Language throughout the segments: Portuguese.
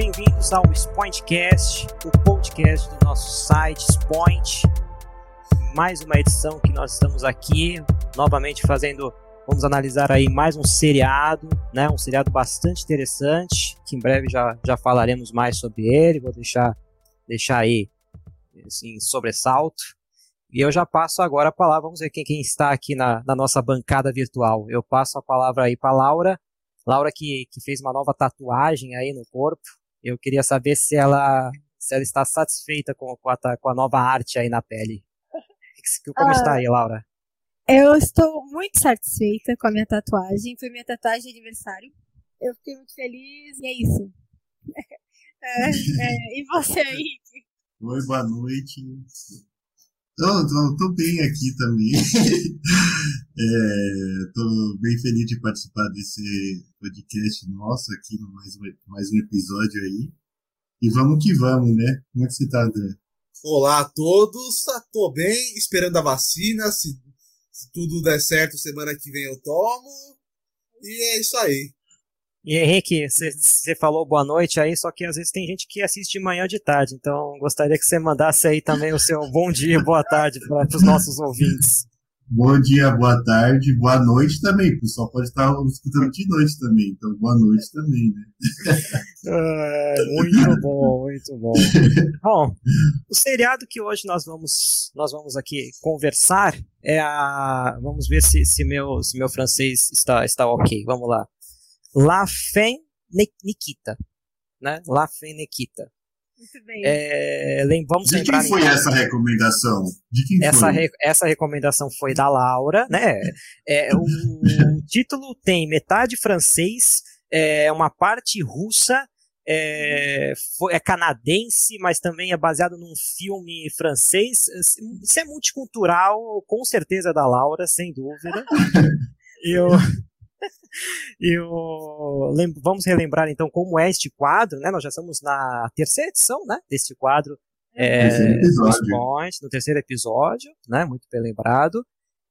Bem-vindos ao Spointcast, o podcast do nosso site Spoint. Mais uma edição que nós estamos aqui, novamente fazendo, vamos analisar aí mais um seriado, né? Um seriado bastante interessante, que em breve já, já falaremos mais sobre ele. Vou deixar, deixar aí assim, sobressalto. E eu já passo agora a palavra, vamos ver quem, quem está aqui na, na nossa bancada virtual. Eu passo a palavra aí para Laura Laura que, que fez uma nova tatuagem aí no corpo. Eu queria saber se ela, se ela está satisfeita com, com, a, com a nova arte aí na pele. Como ah, está aí, Laura? Eu estou muito satisfeita com a minha tatuagem. Foi minha tatuagem de aniversário. Eu fiquei muito feliz e é isso. é, é, e você, Henrique? Oi, boa noite. Estou bem aqui também. Estou é, bem feliz de participar desse podcast nosso aqui, mais um, mais um episódio aí. E vamos que vamos, né? Como é que você está, André? Olá a todos, estou bem, esperando a vacina. Se, se tudo der certo, semana que vem eu tomo. E é isso aí. E Henrique, você falou boa noite aí, só que às vezes tem gente que assiste de manhã ou de tarde, então gostaria que você mandasse aí também o seu bom dia, boa tarde para os nossos ouvintes. Bom dia, boa tarde, boa noite também. O pessoal pode estar escutando de noite também, então boa noite também, né? É, muito bom, muito bom. Bom, o seriado que hoje nós vamos, nós vamos aqui conversar é a. Vamos ver se, se, meu, se meu francês está, está ok. Vamos lá. La Fin Nikita. Né? La Fin Nikita. Muito bem. É, vamos de quem foi então, essa recomendação? De quem essa, foi? Re, essa recomendação foi da Laura, né? É, o, o título tem metade francês, é uma parte russa, é, é, canadense, mas também é baseado num filme francês. Isso é multicultural, com certeza é da Laura, sem dúvida. Eu, eu vamos relembrar então como é este quadro, né? Nós já estamos na terceira edição, né? Deste quadro é, Point, no terceiro episódio, né? Muito bem lembrado.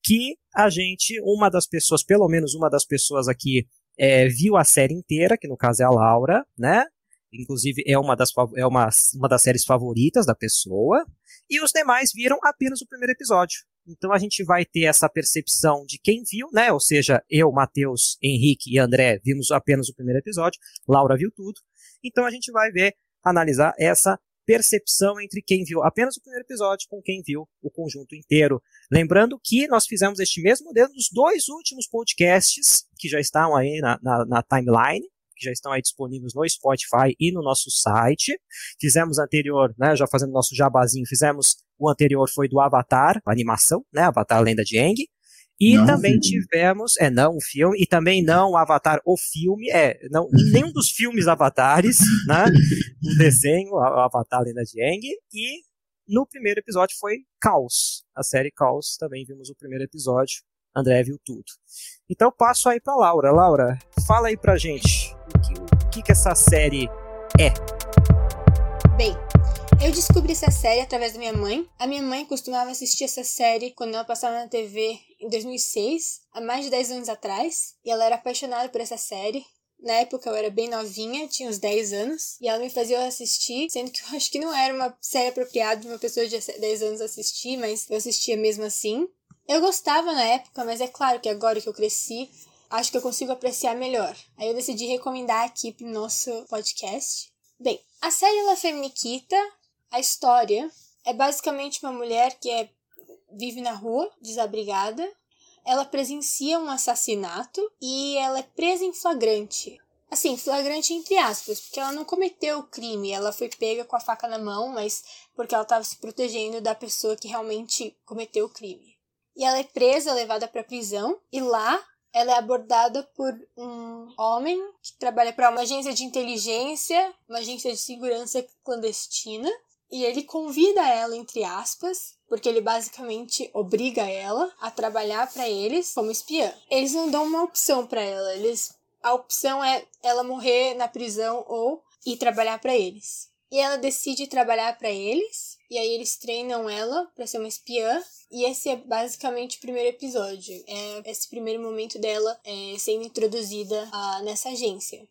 Que a gente, uma das pessoas, pelo menos uma das pessoas aqui, é, viu a série inteira, que no caso é a Laura, né? Inclusive é uma das, é uma, uma das séries favoritas da pessoa. E os demais viram apenas o primeiro episódio. Então a gente vai ter essa percepção de quem viu, né? Ou seja, eu, Matheus, Henrique e André vimos apenas o primeiro episódio, Laura viu tudo. Então a gente vai ver, analisar essa percepção entre quem viu apenas o primeiro episódio com quem viu o conjunto inteiro. Lembrando que nós fizemos este mesmo modelo nos dois últimos podcasts que já estão aí na, na, na timeline que já estão aí disponíveis no Spotify e no nosso site. Fizemos anterior, né, já fazendo nosso jabazinho, fizemos o anterior foi do Avatar, a animação, né, Avatar Lenda de Aang. E não também tivemos, é não o filme, e também não o Avatar o filme, é, não, nenhum dos filmes Avatares, né, o desenho, o Avatar Lenda de Aang, e no primeiro episódio foi Caos, a série Caos, também vimos o primeiro episódio, André viu tudo. Então passo aí para Laura. Laura, fala aí pra gente que, o que, que essa série é. Bem, eu descobri essa série através da minha mãe. A minha mãe costumava assistir essa série quando ela passava na TV em 2006, há mais de 10 anos atrás, e ela era apaixonada por essa série. Na época eu era bem novinha, tinha uns 10 anos, e ela me fazia assistir, sendo que eu acho que não era uma série apropriada de uma pessoa de 10 anos assistir, mas eu assistia mesmo assim. Eu gostava na época, mas é claro que agora que eu cresci, acho que eu consigo apreciar melhor. Aí eu decidi recomendar aqui pro nosso podcast. Bem, a série La Feminiquita, a história, é basicamente uma mulher que é, vive na rua, desabrigada. Ela presencia um assassinato e ela é presa em flagrante. Assim, flagrante entre aspas, porque ela não cometeu o crime, ela foi pega com a faca na mão, mas porque ela estava se protegendo da pessoa que realmente cometeu o crime. E ela é presa, levada para prisão, e lá ela é abordada por um homem que trabalha para uma agência de inteligência, uma agência de segurança clandestina, e ele convida ela, entre aspas, porque ele basicamente obriga ela a trabalhar para eles como espiã. Eles não dão uma opção para ela, eles a opção é ela morrer na prisão ou ir trabalhar para eles. E ela decide trabalhar para eles, e aí eles treinam ela para ser uma espiã, e esse é basicamente o primeiro episódio. É esse primeiro momento dela é, sendo introduzida a, nessa agência.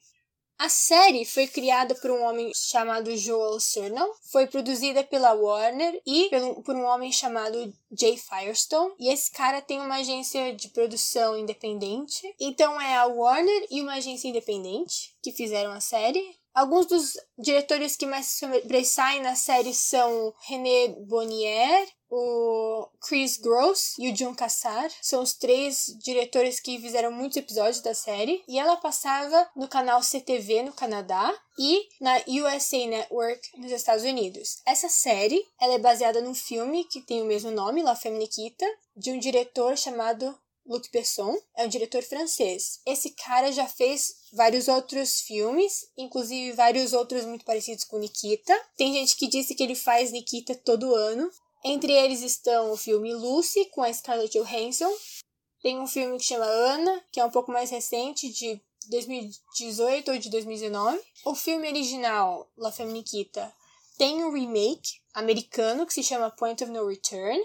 A série foi criada por um homem chamado Joel Cernal, foi produzida pela Warner e por um homem chamado Jay Firestone. E esse cara tem uma agência de produção independente. Então é a Warner e uma agência independente que fizeram a série. Alguns dos diretores que mais sobressaem na série são René Bonnier, o Chris Gross e o John Cassar são os três diretores que fizeram muitos episódios da série e ela passava no canal CTV no Canadá e na USA Network nos Estados Unidos. Essa série ela é baseada num filme que tem o mesmo nome, La Femme Nikita, de um diretor chamado Luc Besson, é um diretor francês. Esse cara já fez vários outros filmes, inclusive vários outros muito parecidos com Nikita. Tem gente que disse que ele faz Nikita todo ano, entre eles estão o filme Lucy, com a Scarlett Johansson. Tem um filme que chama Ana, que é um pouco mais recente, de 2018 ou de 2019. O filme original, La Femme Nikita, tem um remake americano que se chama Point of No Return.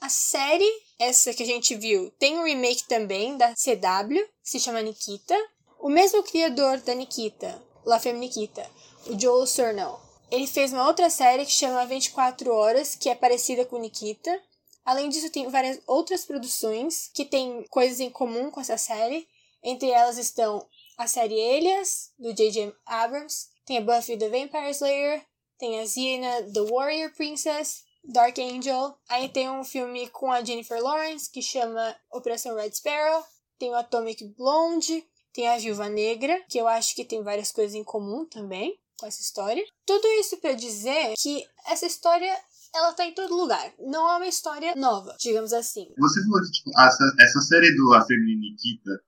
A série, essa que a gente viu, tem um remake também da CW, que se chama Nikita. O mesmo criador da Nikita, La Femme Nikita, o Joel Surnell, ele fez uma outra série que chama 24 Horas, que é parecida com Nikita. Além disso, tem várias outras produções que têm coisas em comum com essa série. Entre elas estão a série Elias, do J.J. Abrams, tem a Buffy the Vampire Slayer, tem a Xena the Warrior Princess, Dark Angel. Aí tem um filme com a Jennifer Lawrence que chama Operação Red Sparrow, tem o Atomic Blonde, tem a Viúva Negra, que eu acho que tem várias coisas em comum também com essa história. Tudo isso para dizer que essa história ela tá em todo lugar. Não é uma história nova, digamos assim. Você falou que tipo, essa, essa série do A Nikita,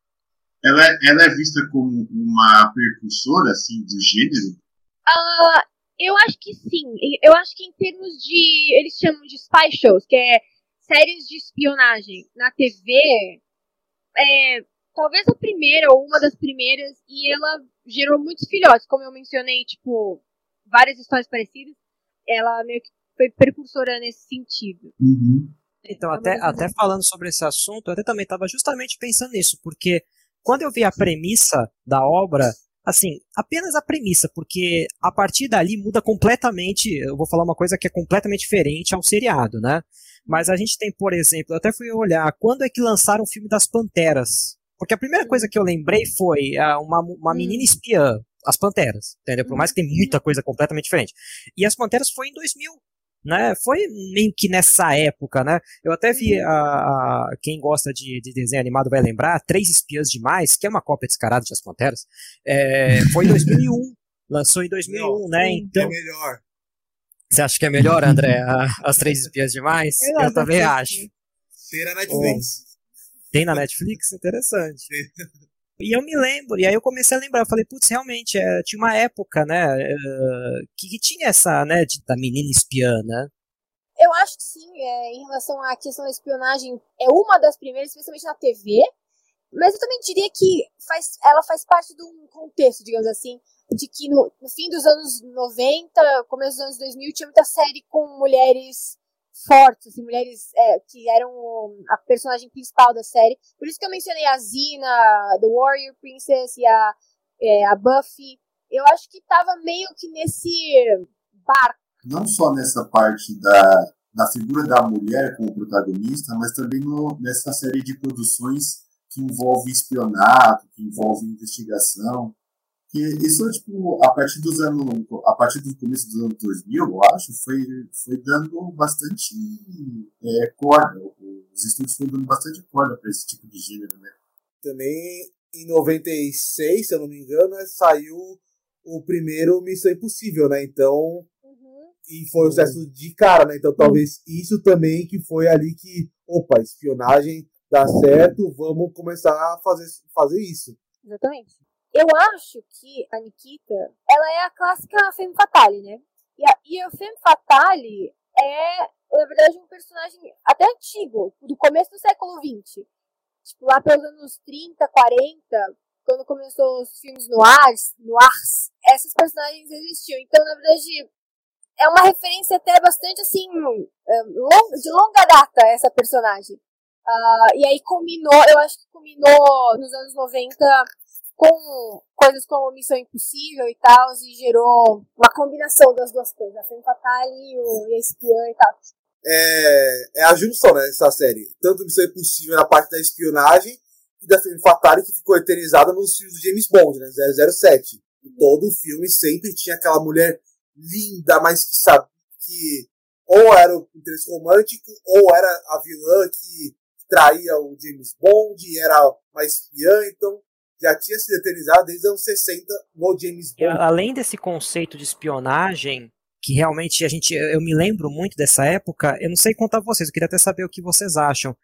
ela, é, ela é vista como uma precursora assim do gênero? Uh, eu acho que sim. Eu acho que em termos de eles chamam de spy shows, que é séries de espionagem na TV, é, talvez a primeira ou uma das primeiras, e ela gerou muitos filhotes, como eu mencionei, tipo, várias histórias parecidas. Ela meio que foi precursora nesse sentido. Uhum. Então, até, até falando sobre esse assunto, eu até também estava justamente pensando nisso, porque quando eu vi a premissa da obra, assim, apenas a premissa, porque a partir dali muda completamente, eu vou falar uma coisa que é completamente diferente ao seriado, né? Mas a gente tem, por exemplo, eu até fui olhar, quando é que lançaram o filme das Panteras? Porque a primeira coisa que eu lembrei foi uh, uma, uma menina hum. espiã, as Panteras, entendeu? Por mais que tem muita coisa completamente diferente. E as Panteras foi em 2000, né? Foi meio que nessa época, né? Eu até vi a, a quem gosta de, de, desenho animado vai lembrar, Três Espiãs Demais, que é uma cópia descarada de As Panteras. É, foi em 2001, lançou em 2001, Não, né? Então, é melhor. Você acha que é melhor, André, As Três Espiãs Demais? Eu, eu também acho. Ter a Netflix. Tem na Netflix? Interessante. E eu me lembro, e aí eu comecei a lembrar, eu falei, putz, realmente, é, tinha uma época, né, uh, que, que, tinha essa, né, de, da menina espiã, né? Eu acho que sim, é, em relação à questão da espionagem, é uma das primeiras, especialmente na TV, mas eu também diria que faz, ela faz parte de um contexto, digamos assim, de que no, no fim dos anos 90, começo dos anos 2000, tinha muita série com mulheres fortes, assim, mulheres é, que eram a personagem principal da série. Por isso que eu mencionei a Zina, The Warrior Princess e a, é, a Buffy. Eu acho que tava meio que nesse barco. Não só nessa parte da, da figura da mulher como protagonista, mas também no, nessa série de produções que envolve espionado, que envolve investigação. Que isso, tipo, a partir dos anos, a partir do começo dos anos 2000, eu acho, foi, foi dando bastante é, corda. Os estúdios foram dando bastante corda para esse tipo de gênero, né? Também, em 96, se eu não me engano, né, saiu o primeiro Missão Impossível, né? Então, uhum. e foi um sucesso de cara, né? Então, talvez isso também que foi ali que, opa, espionagem dá certo, vamos começar a fazer, fazer isso. Exatamente. Eu acho que a Nikita, ela é a clássica Femme Fatale, né? E a, e a Femme Fatale é, na verdade, um personagem até antigo, do começo do século XX. Tipo, lá pelos anos 30, 40, quando começou os filmes noirs, noirs, essas personagens existiam. Então, na verdade, é uma referência até bastante, assim, de longa data, essa personagem. Uh, e aí culminou, eu acho que culminou nos anos 90 com coisas como Missão Impossível e tal, e gerou uma combinação das duas coisas, a Femme Fatale e, o, e a espiã e tal. É, é a junção, né, dessa série. Tanto Missão Impossível na parte da espionagem e da Femme Fatale que ficou eternizada nos filmes do James Bond, né, 007. E todo o filme sempre tinha aquela mulher linda, mas que sabe que ou era o interesse romântico ou era a vilã que traía o James Bond, era uma espiã, então já tinha se eternizado desde os anos 60 no James Bond. Além desse conceito de espionagem, que realmente a gente, eu me lembro muito dessa época, eu não sei contar vocês, eu queria até saber o que vocês acham.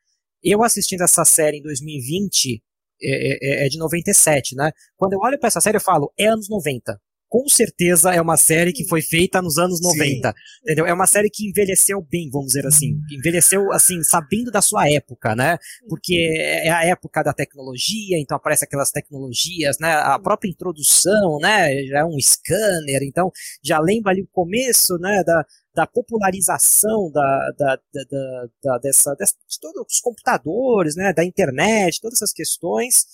Eu assistindo essa série em 2020, é, é, é de 97, né? Quando eu olho para essa série, eu falo, é anos 90 com certeza é uma série que foi feita nos anos 90. Sim. Entendeu? É uma série que envelheceu bem, vamos dizer assim. Envelheceu, assim, sabendo da sua época, né? Porque é a época da tecnologia, então aparece aquelas tecnologias, né? A própria introdução, né? Já é um scanner, então já lembra ali o começo, né? Da, da popularização da, da, da, da dessa, dessa, de todos os computadores, né? Da internet, todas essas questões.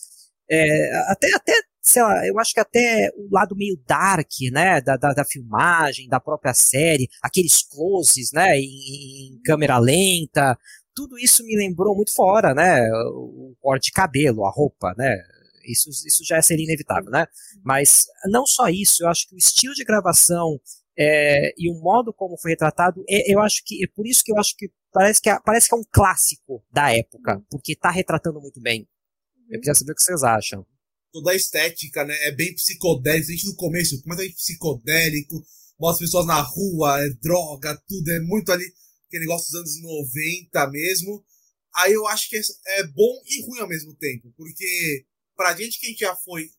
É, até, até sei lá, eu acho que até o lado meio dark, né, da, da, da filmagem, da própria série, aqueles closes, né, em, em, câmera lenta, tudo isso me lembrou muito fora, né, o corte de cabelo, a roupa, né, isso, isso já seria inevitável, né, mas não só isso, eu acho que o estilo de gravação é, e o modo como foi retratado, é, eu acho que, é por isso que eu acho que parece que é, parece que é um clássico da época, porque está retratando muito bem. Eu queria saber o que vocês acham toda a estética, né? É bem psicodélico. A gente no começo, completamente psicodélico. Mostra pessoas na rua, é droga, tudo. É muito ali, aquele negócio dos anos 90 mesmo. Aí eu acho que é, é bom e ruim ao mesmo tempo. Porque pra gente que a gente já foi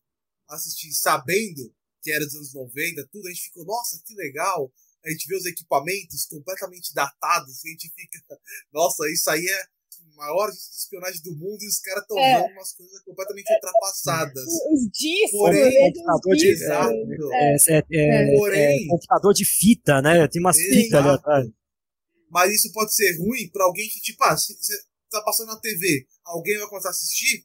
assistir sabendo que era dos anos 90, tudo, a gente ficou, nossa, que legal. A gente vê os equipamentos completamente datados, a gente fica, nossa, isso aí é maior de espionagem do mundo e os caras estão é. usando umas coisas completamente ultrapassadas. Os discos, Porém, computador de, exato. É, é, é, Porém, computador de fita, né? Tem umas fitas ali atrás. Mas isso pode ser ruim para alguém que, tipo, ah, se você tá passando na TV, alguém vai começar a assistir,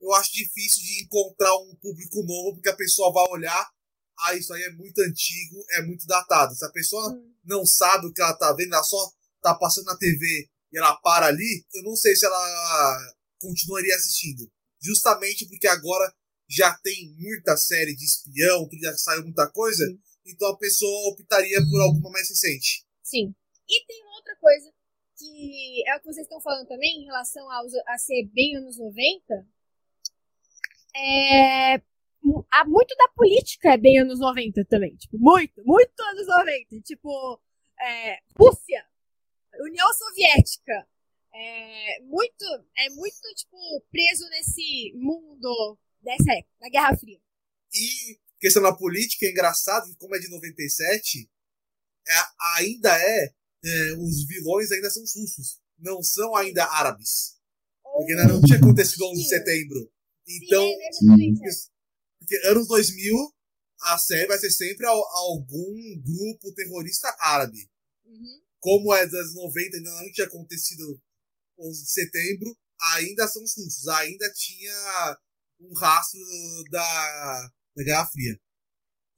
eu acho difícil de encontrar um público novo, porque a pessoa vai olhar, ah, isso aí é muito antigo, é muito datado. Se a pessoa hum. não sabe o que ela tá vendo, ela só tá passando na TV e ela para ali, eu não sei se ela continuaria assistindo. Justamente porque agora já tem muita série de espião, já saiu muita coisa, Sim. então a pessoa optaria por alguma mais recente. Sim. E tem outra coisa que é o que vocês estão falando também em relação aos, a ser bem anos 90. É, há muito da política é bem anos 90 também. Tipo, muito, muito anos 90. Tipo, é, Rússia União Soviética. É muito, é muito, tipo, preso nesse mundo dessa época, da Guerra Fria. E questão da política, é engraçado que como é de 97, é, ainda é, é, os vilões ainda são russos, não são ainda árabes. Porque ainda não tinha acontecido 11 de setembro. Então, Sim, é porque anos 2000, a série vai ser sempre algum grupo terrorista árabe. Uhum como é das 90 ainda não tinha acontecido 11 de setembro, ainda são os russos, ainda tinha um rastro da, da Guerra Fria.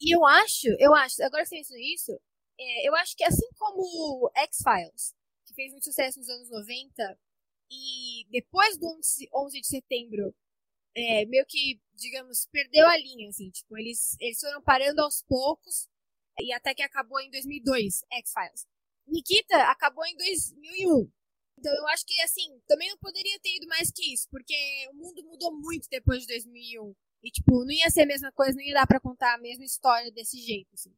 E eu acho, eu acho, agora você mencionou isso, é, eu acho que assim como X-Files, que fez muito sucesso nos anos 90, e depois do 11 de setembro, é, meio que, digamos, perdeu a linha, assim, tipo, eles, eles foram parando aos poucos, e até que acabou em 2002, X-Files. Nikita acabou em 2001. Então eu acho que, assim, também não poderia ter ido mais que isso, porque o mundo mudou muito depois de 2001. E, tipo, não ia ser a mesma coisa, não ia dar pra contar a mesma história desse jeito, assim.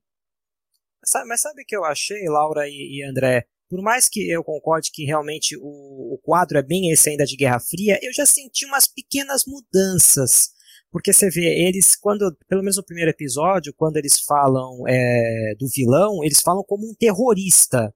Mas sabe o que eu achei, Laura e, e, André? Por mais que eu concorde que realmente o, o quadro é bem esse ainda de Guerra Fria, eu já senti umas pequenas mudanças. Porque você vê, eles, quando, pelo menos no primeiro episódio, quando eles falam é, do vilão, eles falam como um terrorista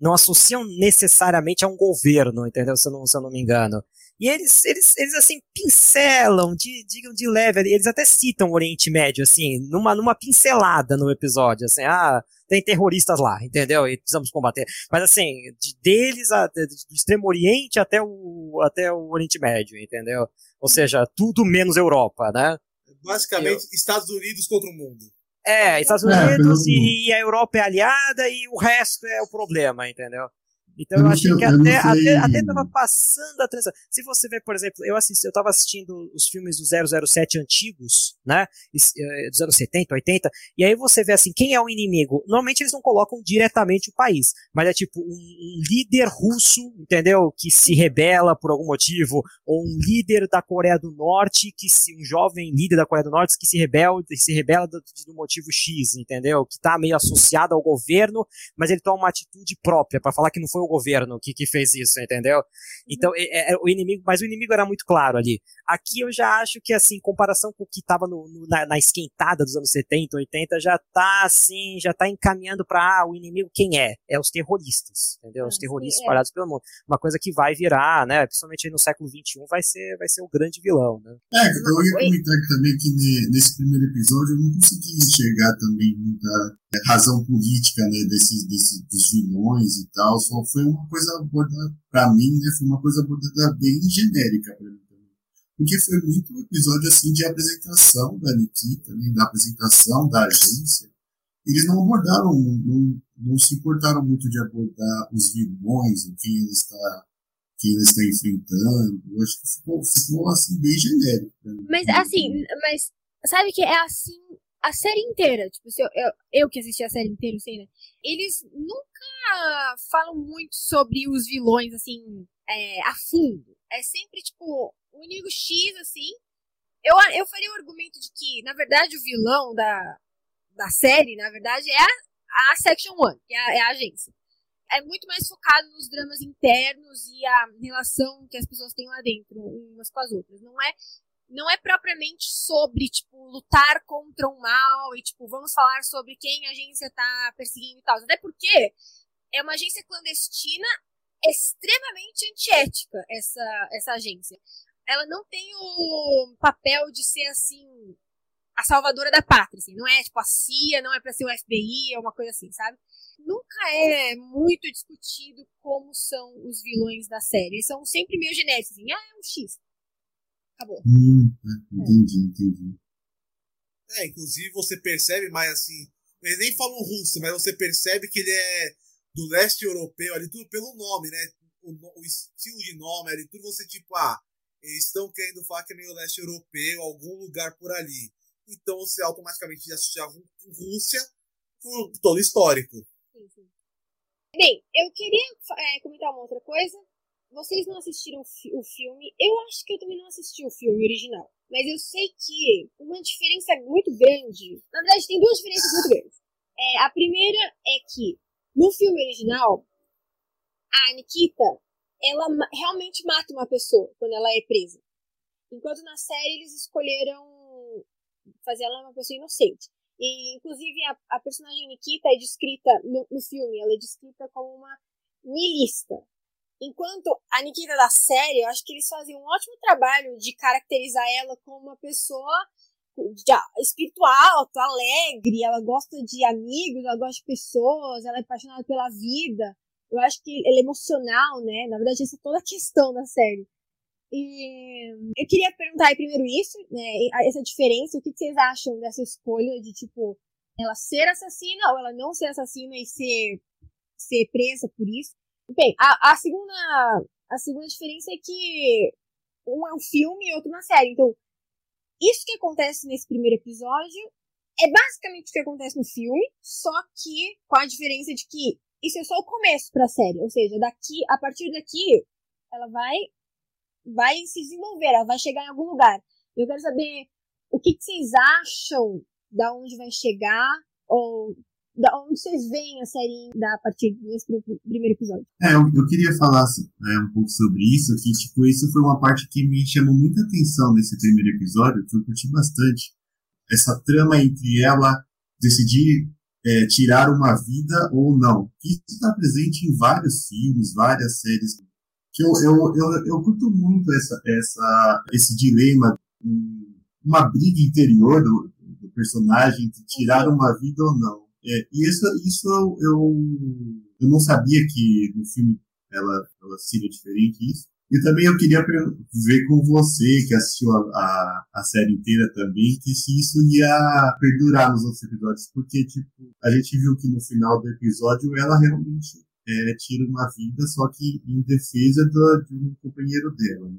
não associam necessariamente a um governo, entendeu? Se eu não, se eu não me engano. E eles, eles, eles assim, pincelam, de, digam de leve, eles até citam o Oriente Médio, assim, numa, numa pincelada no episódio, assim, ah, tem terroristas lá, entendeu? E precisamos combater. Mas assim, de, deles, a, do Extremo Oriente até o, até o Oriente Médio, entendeu? Ou seja, tudo menos Europa, né? basicamente eu... Estados Unidos contra o mundo. É, Estados é, Unidos é, e a Europa é aliada e o resto é o problema, entendeu? Então eu, eu achei que até, até, até tava passando a transição. Se você ver, por exemplo, eu assisti, eu tava assistindo os filmes do 007 antigos, né? Eh, dos anos 70, 80, e aí você vê assim, quem é o inimigo? Normalmente eles não colocam diretamente o país, mas é tipo um, um líder russo, entendeu? Que se rebela por algum motivo, ou um líder da Coreia do Norte, que se um jovem líder da Coreia do Norte que se rebela, se rebela do, do motivo X, entendeu? Que tá meio associado ao governo, mas ele toma uma atitude própria para falar que não foi o governo que, que fez isso, entendeu? Então, é, é, o inimigo, mas o inimigo era muito claro ali. Aqui eu já acho que, assim, em comparação com o que estava na, na, esquentada dos anos 70, 80, já tá, assim, já tá encaminhando para ah, o inimigo quem é? É os terroristas, entendeu? Os ah, terroristas é. espalhados pelo mundo. Uma coisa que vai virar, né, principalmente aí no século XXI, vai ser, vai ser o grande vilão, né? É, eu ia comentar também que nesse primeiro episódio eu não consegui enxergar também muita razão política né, desses, desses dos vilões e tal, só foi uma coisa abordada, para mim, né, foi uma coisa abordada bem genérica para mim também. Porque foi muito um episódio assim de apresentação da Nikita, né, da apresentação da agência. Eles não abordaram, não, não se importaram muito de abordar os vilões, o quem ele está quem ele está enfrentando. Eu acho que ficou, ficou assim bem genérico. Mas assim, mas sabe que é assim a série inteira, tipo, se eu, eu, eu, que assisti a série inteira, sei, né? Eles nunca falam muito sobre os vilões, assim, é, a fundo. É sempre, tipo, o inimigo X, assim. Eu, eu faria o argumento de que, na verdade, o vilão da, da série, na verdade, é a, a Section 1, que é a, é a agência. É muito mais focado nos dramas internos e a relação que as pessoas têm lá dentro, umas com as outras. Não é não é propriamente sobre, tipo, lutar contra o mal e, tipo, vamos falar sobre quem a agência tá perseguindo e tal. Até porque é uma agência clandestina extremamente antiética, essa, essa agência. Ela não tem o papel de ser, assim, a salvadora da pátria, assim. Não é, tipo, a CIA, não é pra ser o FBI, é uma coisa assim, sabe? Nunca é muito discutido como são os vilões da série. Eles são sempre meio genéricos, assim. Ah, é um X Acabou. Hum, é, entendi, entendi. É, inclusive você percebe mais assim. Eles nem falam russo, mas você percebe que ele é do leste europeu, ali tudo pelo nome, né? O, o estilo de nome ali, tudo você tipo, ah, eles estão querendo falar que é meio leste europeu, algum lugar por ali. Então você automaticamente já associava com Rússia por todo histórico. Sim, sim. Bem, eu queria é, comentar uma outra coisa vocês não assistiram o filme. Eu acho que eu também não assisti o filme original. Mas eu sei que uma diferença muito grande. Na verdade, tem duas diferenças muito grandes. É, a primeira é que no filme original, a Nikita ela realmente mata uma pessoa quando ela é presa. Enquanto na série eles escolheram fazer ela uma pessoa inocente. E, inclusive, a, a personagem Nikita é descrita no, no filme, ela é descrita como uma milista. Enquanto a Nikita da série, eu acho que eles fazem um ótimo trabalho de caracterizar ela como uma pessoa espiritual, alegre, ela gosta de amigos, ela gosta de pessoas, ela é apaixonada pela vida. Eu acho que ela é emocional, né? Na verdade, essa é toda a questão da série. E eu queria perguntar aí primeiro isso, né? Essa diferença, o que vocês acham dessa escolha de, tipo, ela ser assassina ou ela não ser assassina e ser, ser presa por isso? Bem, a, a, segunda, a segunda diferença é que um é um filme e outro uma série. Então, isso que acontece nesse primeiro episódio é basicamente o que acontece no filme, só que com a diferença de que isso é só o começo pra série. Ou seja, daqui, a partir daqui, ela vai, vai se desenvolver, ela vai chegar em algum lugar. Eu quero saber o que, que vocês acham da onde vai chegar, ou da onde vocês veem a série da a partir desse primeiro episódio? É, eu, eu queria falar é, um pouco sobre isso, que tipo, isso foi uma parte que me chamou muita atenção nesse primeiro episódio, que eu curti bastante. Essa trama entre ela decidir é, tirar uma vida ou não. Isso está presente em vários filmes, várias séries. Que eu, eu, eu, eu curto muito essa, essa, esse dilema, uma briga interior do, do personagem entre tirar uma vida ou não. É, e isso, isso eu, eu, eu não sabia que no filme ela, ela seria diferente isso. E também eu queria ver com você, que assistiu a, a, a, série inteira também, que se isso ia perdurar nos outros episódios, porque, tipo, a gente viu que no final do episódio ela realmente é, tira uma vida, só que em defesa do, de um companheiro dela, né?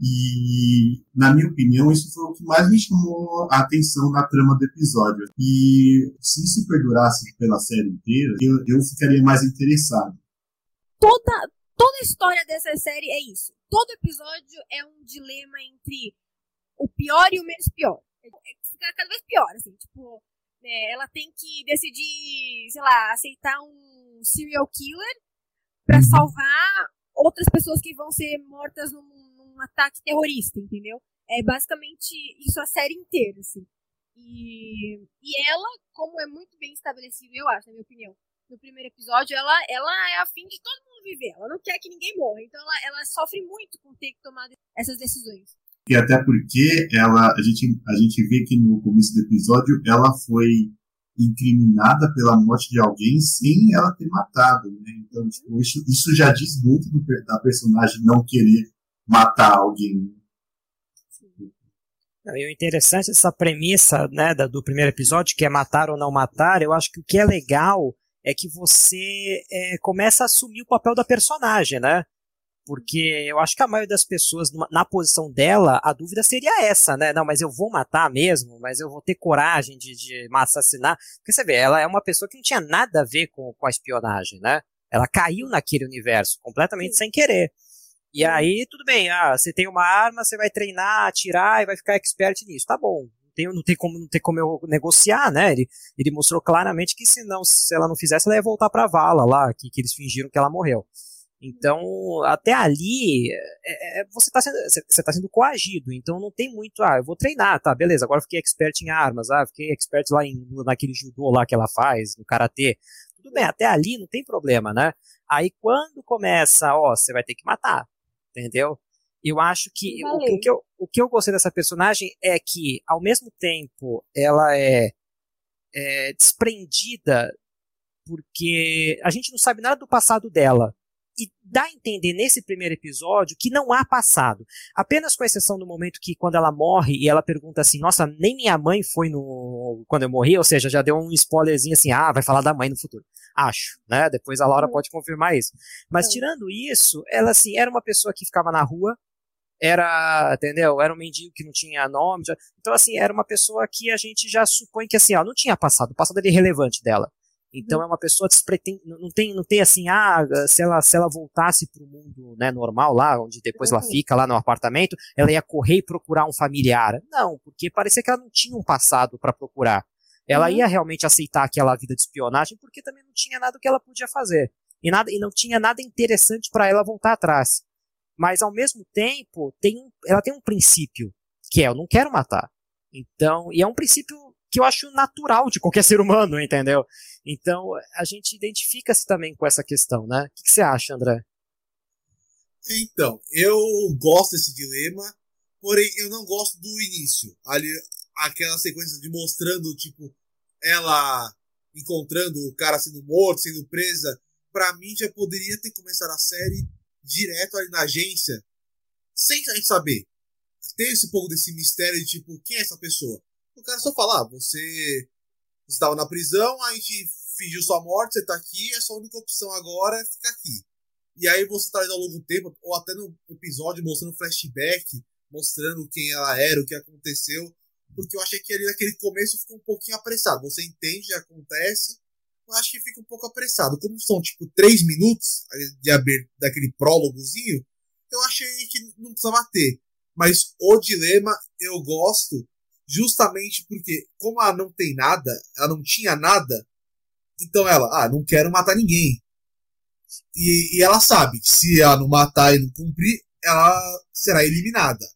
E, na minha opinião, isso foi o que mais me chamou a atenção na trama do episódio. E se isso perdurasse pela série inteira, eu, eu ficaria mais interessado. Toda, Toda a história dessa série é isso. Todo episódio é um dilema entre o pior e o menos pior. É, fica cada vez pior, assim. Tipo, né, ela tem que decidir, sei lá, aceitar um serial killer para uhum. salvar outras pessoas que vão ser mortas num, num, ataque terrorista, entendeu? É basicamente isso a série inteira, assim. E, e ela, como é muito bem estabelecido, eu acho, na minha opinião, no primeiro episódio, ela, ela é afim de todo mundo viver. Ela não quer que ninguém morra. Então ela, ela sofre muito com ter que tomar essas decisões. E até porque ela, a, gente, a gente vê que no começo do episódio ela foi incriminada pela morte de alguém sem ela ter matado. Né? Então, tipo, isso, isso já diz muito do, da personagem não querer matar alguém. E o interessante dessa premissa né, do primeiro episódio, que é matar ou não matar, eu acho que o que é legal é que você é, começa a assumir o papel da personagem, né? Porque eu acho que a maioria das pessoas, na posição dela, a dúvida seria essa, né? Não, mas eu vou matar mesmo, mas eu vou ter coragem de, de assassinar. Porque você vê, ela é uma pessoa que não tinha nada a ver com, com a espionagem, né? Ela caiu naquele universo, completamente sem querer. E aí, tudo bem, ah, você tem uma arma, você vai treinar, atirar e vai ficar expert nisso. Tá bom, tem, não, tem como, não tem como eu negociar, né? Ele, ele mostrou claramente que se, não, se ela não fizesse, ela ia voltar pra vala lá, que, que eles fingiram que ela morreu. Então, até ali, é, é, você está sendo, você tá sendo coagido, então não tem muito, ah, eu vou treinar, tá, beleza, agora fiquei expert em armas, ah, fiquei expert lá em, naquele judô lá que ela faz, no karatê. Tudo bem, até ali não tem problema, né? Aí quando começa, ó, você vai ter que matar, entendeu? Eu acho que o, o, que eu, o que eu gostei dessa personagem é que, ao mesmo tempo, ela é, é desprendida porque a gente não sabe nada do passado dela e dá a entender nesse primeiro episódio que não há passado. Apenas com exceção do momento que quando ela morre e ela pergunta assim: "Nossa, nem minha mãe foi no quando eu morri", ou seja, já deu um spoilerzinho assim: "Ah, vai falar da mãe no futuro". Acho, né? Depois a Laura uhum. pode confirmar isso. Mas uhum. tirando isso, ela assim era uma pessoa que ficava na rua, era, entendeu? Era um mendigo que não tinha nome. Já... Então, assim, era uma pessoa que a gente já supõe que, assim, ó, não tinha passado. O passado era irrelevante dela. Então, uhum. é uma pessoa despretende, não tem, não tem assim, ah, se ela, se ela voltasse para o mundo né, normal lá, onde depois ela fica lá no apartamento, ela ia correr e procurar um familiar. Não, porque parecia que ela não tinha um passado para procurar. Ela uhum. ia realmente aceitar aquela vida de espionagem porque também não tinha nada que ela podia fazer. E, nada, e não tinha nada interessante para ela voltar atrás mas ao mesmo tempo tem ela tem um princípio que é eu não quero matar. Então, e é um princípio que eu acho natural de qualquer ser humano, entendeu? Então, a gente identifica-se também com essa questão, né? O que, você acha, André? Então, eu gosto desse dilema, porém eu não gosto do início. Ali, aquela sequência de mostrando, tipo, ela encontrando o cara sendo morto, sendo presa. Pra mim já poderia ter começado a série direto ali na agência, sem a gente saber. Tem esse pouco desse mistério de tipo, quem é essa pessoa? O cara só fala, ah, você estava na prisão, a gente fingiu sua morte, você tá aqui, a sua única opção agora é ficar aqui. E aí você ali ao longo do tempo, ou até no episódio mostrando flashback, mostrando quem ela era, o que aconteceu, porque eu achei que ali naquele começo ficou um pouquinho apressado. Você entende, acontece, eu acho que fica um pouco apressado. Como são, tipo, três minutos de abrir daquele prólogozinho, eu achei que não precisava ter. Mas o dilema eu gosto justamente porque, como ela não tem nada, ela não tinha nada, então ela, ah, não quero matar ninguém. E, e ela sabe que se ela não matar e não cumprir, ela será eliminada.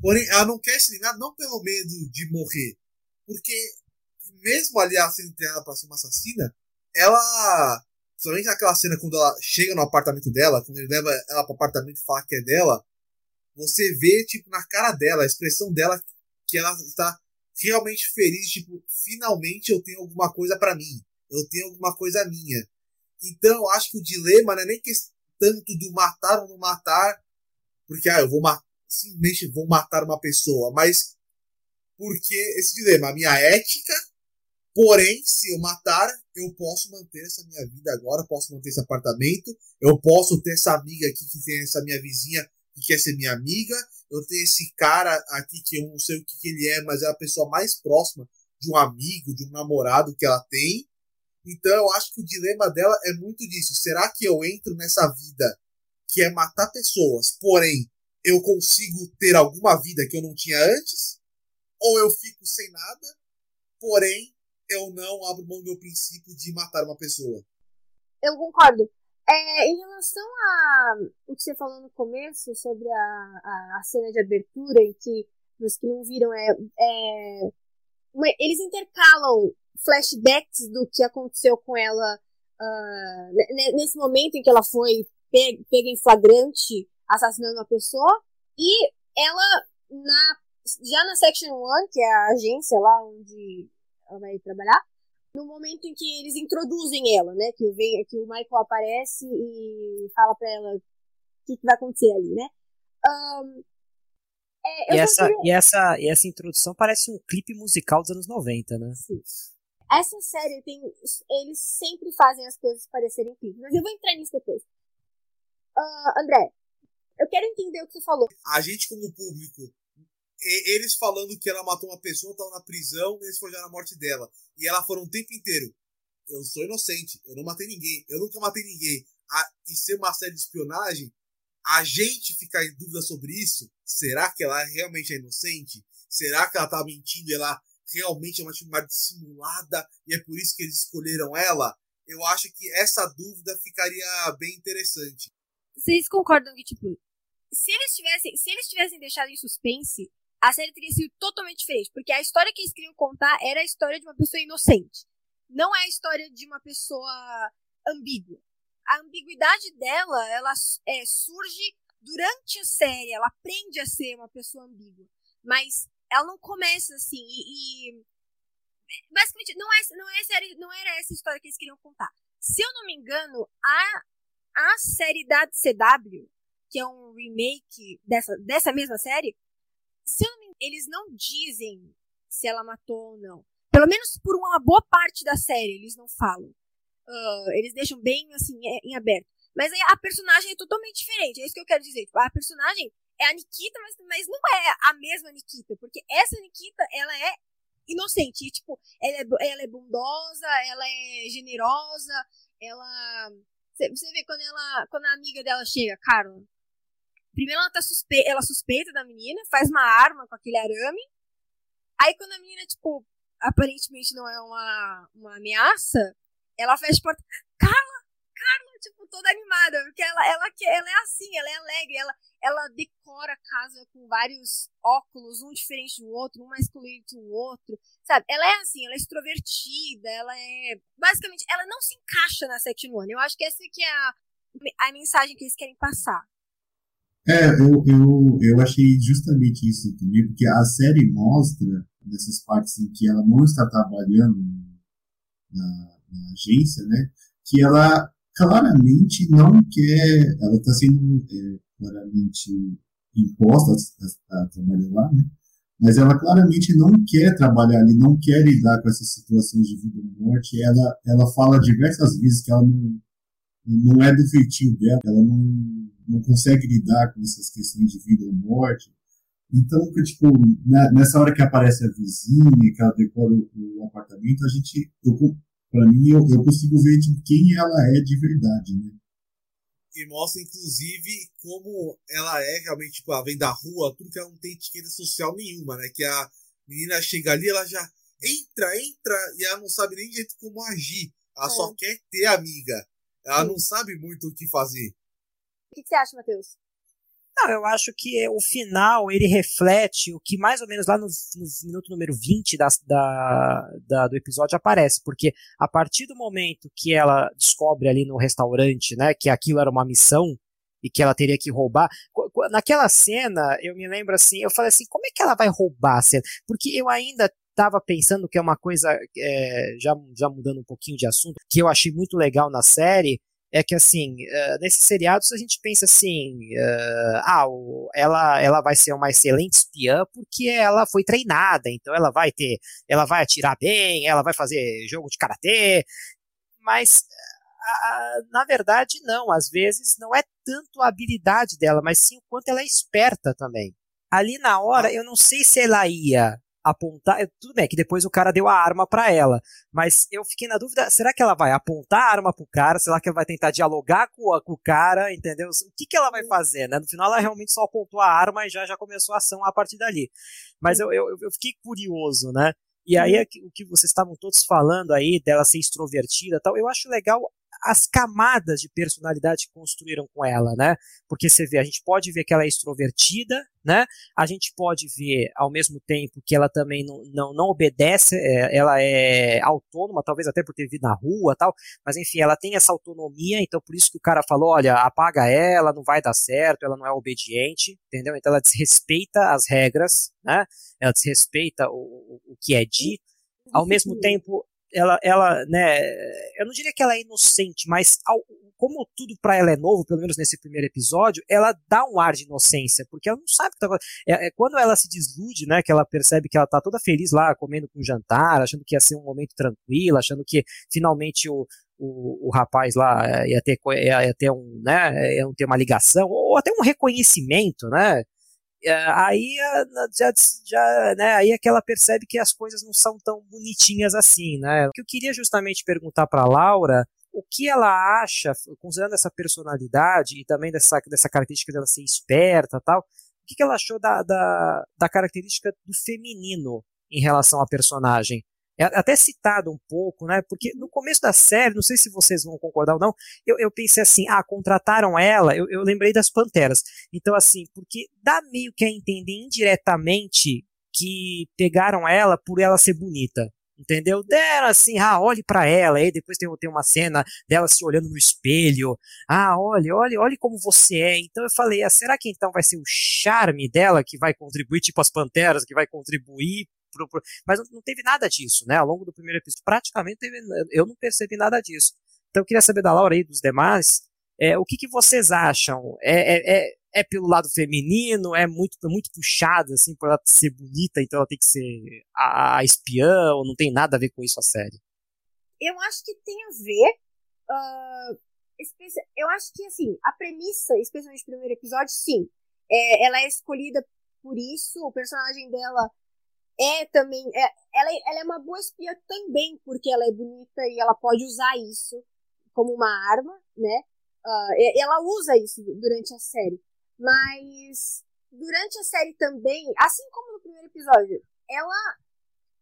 Porém, ela não quer se eliminar não pelo medo de morrer, porque mesmo ali ela sendo treinada para ser uma assassina, ela. Principalmente naquela cena quando ela chega no apartamento dela, quando ele leva ela pro apartamento e fala que é dela, você vê, tipo, na cara dela, a expressão dela, que ela está realmente feliz, tipo, finalmente eu tenho alguma coisa para mim. Eu tenho alguma coisa minha. Então, eu acho que o dilema não é nem que tanto do matar ou não matar, porque ah, eu vou matar, simplesmente vou matar uma pessoa, mas porque esse dilema, a minha ética, porém, se eu matar, eu posso manter essa minha vida agora, posso manter esse apartamento, eu posso ter essa amiga aqui que tem essa minha vizinha que quer ser minha amiga, eu tenho esse cara aqui que eu não sei o que, que ele é, mas é a pessoa mais próxima de um amigo, de um namorado que ela tem. Então eu acho que o dilema dela é muito disso. Será que eu entro nessa vida que é matar pessoas, porém eu consigo ter alguma vida que eu não tinha antes? Ou eu fico sem nada, porém eu não abro mão do meu princípio de matar uma pessoa? Eu concordo. É, em relação a o que você falou no começo sobre a, a, a cena de abertura, em que os que não viram é, é uma, eles intercalam flashbacks do que aconteceu com ela uh, nesse momento em que ela foi pega, pega em flagrante assassinando uma pessoa e ela na já na Section 1, que é a agência lá onde ela vai trabalhar, no momento em que eles introduzem ela, né? Que o, que o Michael aparece e fala pra ela o que, que vai acontecer ali, né? Um, é, e, essa, queria... e, essa, e essa introdução parece um clipe musical dos anos 90, né? Sim. Essa série tem. Eles sempre fazem as coisas parecerem clipes, mas eu vou entrar nisso depois. Uh, André, eu quero entender o que você falou. A gente, como público, eles falando que ela matou uma pessoa, estava na prisão, eles forjaram a morte dela. E ela falou o tempo inteiro: Eu sou inocente, eu não matei ninguém, eu nunca matei ninguém. Ah, e ser uma série de espionagem, a gente ficar em dúvida sobre isso, será que ela realmente é inocente? Será que ela tá mentindo ela realmente é uma tipo dissimulada e é por isso que eles escolheram ela? Eu acho que essa dúvida ficaria bem interessante. Vocês concordam que, tipo, se eles tivessem, se eles tivessem deixado em suspense, a série teria sido totalmente diferente, porque a história que eles queriam contar era a história de uma pessoa inocente. Não é a história de uma pessoa ambígua. A ambiguidade dela, ela é, surge durante a série, ela aprende a ser uma pessoa ambígua. Mas ela não começa assim e, e basicamente não é não é série, não era essa história que eles queriam contar. Se eu não me engano, a a série da CW, que é um remake dessa dessa mesma série, se não eles não dizem se ela matou ou não. Pelo menos por uma boa parte da série, eles não falam. Uh, eles deixam bem assim em aberto. Mas a personagem é totalmente diferente. É isso que eu quero dizer. Tipo, a personagem é a Nikita, mas, mas não é a mesma Nikita. Porque essa Nikita, ela é inocente. E, tipo, ela é, ela é bondosa, ela é generosa, ela. Você vê quando ela. Quando a amiga dela chega, Carla, Primeiro ela tá suspe ela suspeita da menina, faz uma arma com aquele arame. Aí quando a menina, tipo, aparentemente não é uma, uma ameaça, ela fecha a porta. Carla! Carla, tipo, toda animada, porque ela, ela, ela é assim, ela é alegre, ela, ela decora a casa com vários óculos, um diferente do outro, um mais colorido que o outro, sabe? Ela é assim, ela é extrovertida, ela é... Basicamente, ela não se encaixa na Section One. Eu acho que essa aqui é a, a mensagem que eles querem passar. É, eu, eu, eu achei justamente isso também, porque a série mostra, nessas partes em que ela não está trabalhando na, na agência, né, que ela claramente não quer, ela está sendo é, claramente imposta a, a, trabalhar lá, né, mas ela claramente não quer trabalhar ali, não quer lidar com essas situações de vida e morte. Ela, ela fala diversas vezes que ela não, não é do feitio dela, ela não não consegue lidar com essas questões de vida ou morte. Então, tipo, nessa hora que aparece a vizinha, que ela decora o, o apartamento, a gente, eu, pra mim, eu, eu consigo ver tipo, quem ela é de verdade, né? E mostra, inclusive, como ela é realmente, tipo, ela vem da rua, tudo que ela não tem etiqueta social nenhuma, né? Que a menina chega ali, ela já entra, entra, e ela não sabe nem jeito como agir. Ela é. só quer ter amiga. Ela Sim. não sabe muito o que fazer. O que, que você acha, Matheus? Não, eu acho que o final ele reflete o que mais ou menos lá no, no minuto número 20 da, da, da, do episódio aparece, porque a partir do momento que ela descobre ali no restaurante, né, que aquilo era uma missão e que ela teria que roubar, naquela cena eu me lembro assim, eu falei assim, como é que ela vai roubar a cena? Porque eu ainda estava pensando que é uma coisa, é, já, já mudando um pouquinho de assunto, que eu achei muito legal na série, é que assim, uh, nesses seriados a gente pensa assim, uh, ah, o, ela, ela vai ser uma excelente espiã porque ela foi treinada, então ela vai ter, ela vai atirar bem, ela vai fazer jogo de karatê, mas uh, na verdade não, às vezes não é tanto a habilidade dela, mas sim o quanto ela é esperta também. Ali na hora, eu não sei se ela ia apontar. Tudo bem, que depois o cara deu a arma para ela. Mas eu fiquei na dúvida: será que ela vai apontar a arma pro cara? Será que ela vai tentar dialogar com, a, com o cara? Entendeu? O que, que ela vai fazer, né? No final, ela realmente só apontou a arma e já, já começou a ação a partir dali. Mas eu, eu, eu fiquei curioso, né? E aí, o que vocês estavam todos falando aí, dela ser extrovertida tal, eu acho legal as camadas de personalidade que construíram com ela, né? Porque você vê, a gente pode ver que ela é extrovertida, né? A gente pode ver ao mesmo tempo que ela também não, não, não obedece, é, ela é autônoma, talvez até por ter vindo na rua tal, mas enfim, ela tem essa autonomia, então por isso que o cara falou, olha, apaga ela, não vai dar certo, ela não é obediente, entendeu? Então ela desrespeita as regras, né? Ela desrespeita o, o, o que é dito. Ao mesmo tempo, ela, ela, né, eu não diria que ela é inocente, mas ao, como tudo para ela é novo, pelo menos nesse primeiro episódio, ela dá um ar de inocência, porque ela não sabe o que tá. É, é, quando ela se deslude, né, que ela percebe que ela tá toda feliz lá, comendo com jantar, achando que ia ser um momento tranquilo, achando que finalmente o, o, o rapaz lá é, ia ter, ia ter um, né, ia ter uma ligação, ou até um reconhecimento, né, é, aí já, já, né, aí é que ela percebe que as coisas não são tão bonitinhas assim, né? O que eu queria justamente perguntar para Laura, o que ela acha, considerando essa personalidade e também dessa, dessa característica dela ser esperta tal, o que, que ela achou da, da, da característica do feminino em relação à personagem? É até citado um pouco, né? Porque no começo da série, não sei se vocês vão concordar ou não, eu, eu pensei assim, ah, contrataram ela, eu, eu lembrei das Panteras. Então, assim, porque dá meio que a entender indiretamente que pegaram ela por ela ser bonita. Entendeu? Deram assim, ah, olhe para ela, aí depois tem, tem uma cena dela se olhando no espelho. Ah, olhe, olhe, olhe como você é. Então eu falei, ah, será que então vai ser o charme dela que vai contribuir, tipo as panteras, que vai contribuir pro, pro, mas não teve nada disso, né? Ao longo do primeiro episódio, praticamente teve, eu não percebi nada disso. Então eu queria saber da Laura e dos demais, é, o que, que vocês acham? É, é, é, é, pelo lado feminino? É muito, muito puxada, assim, por ela ser bonita, então ela tem que ser a, a espiã, ou não tem nada a ver com isso a série? Eu acho que tem a ver. Uh, eu acho que, assim, a premissa, especialmente no primeiro episódio, sim. É, ela é escolhida por isso, o personagem dela é também. É, ela, ela é uma boa espia também, porque ela é bonita e ela pode usar isso como uma arma, né? Uh, ela usa isso durante a série. Mas durante a série também, assim como no primeiro episódio, ela,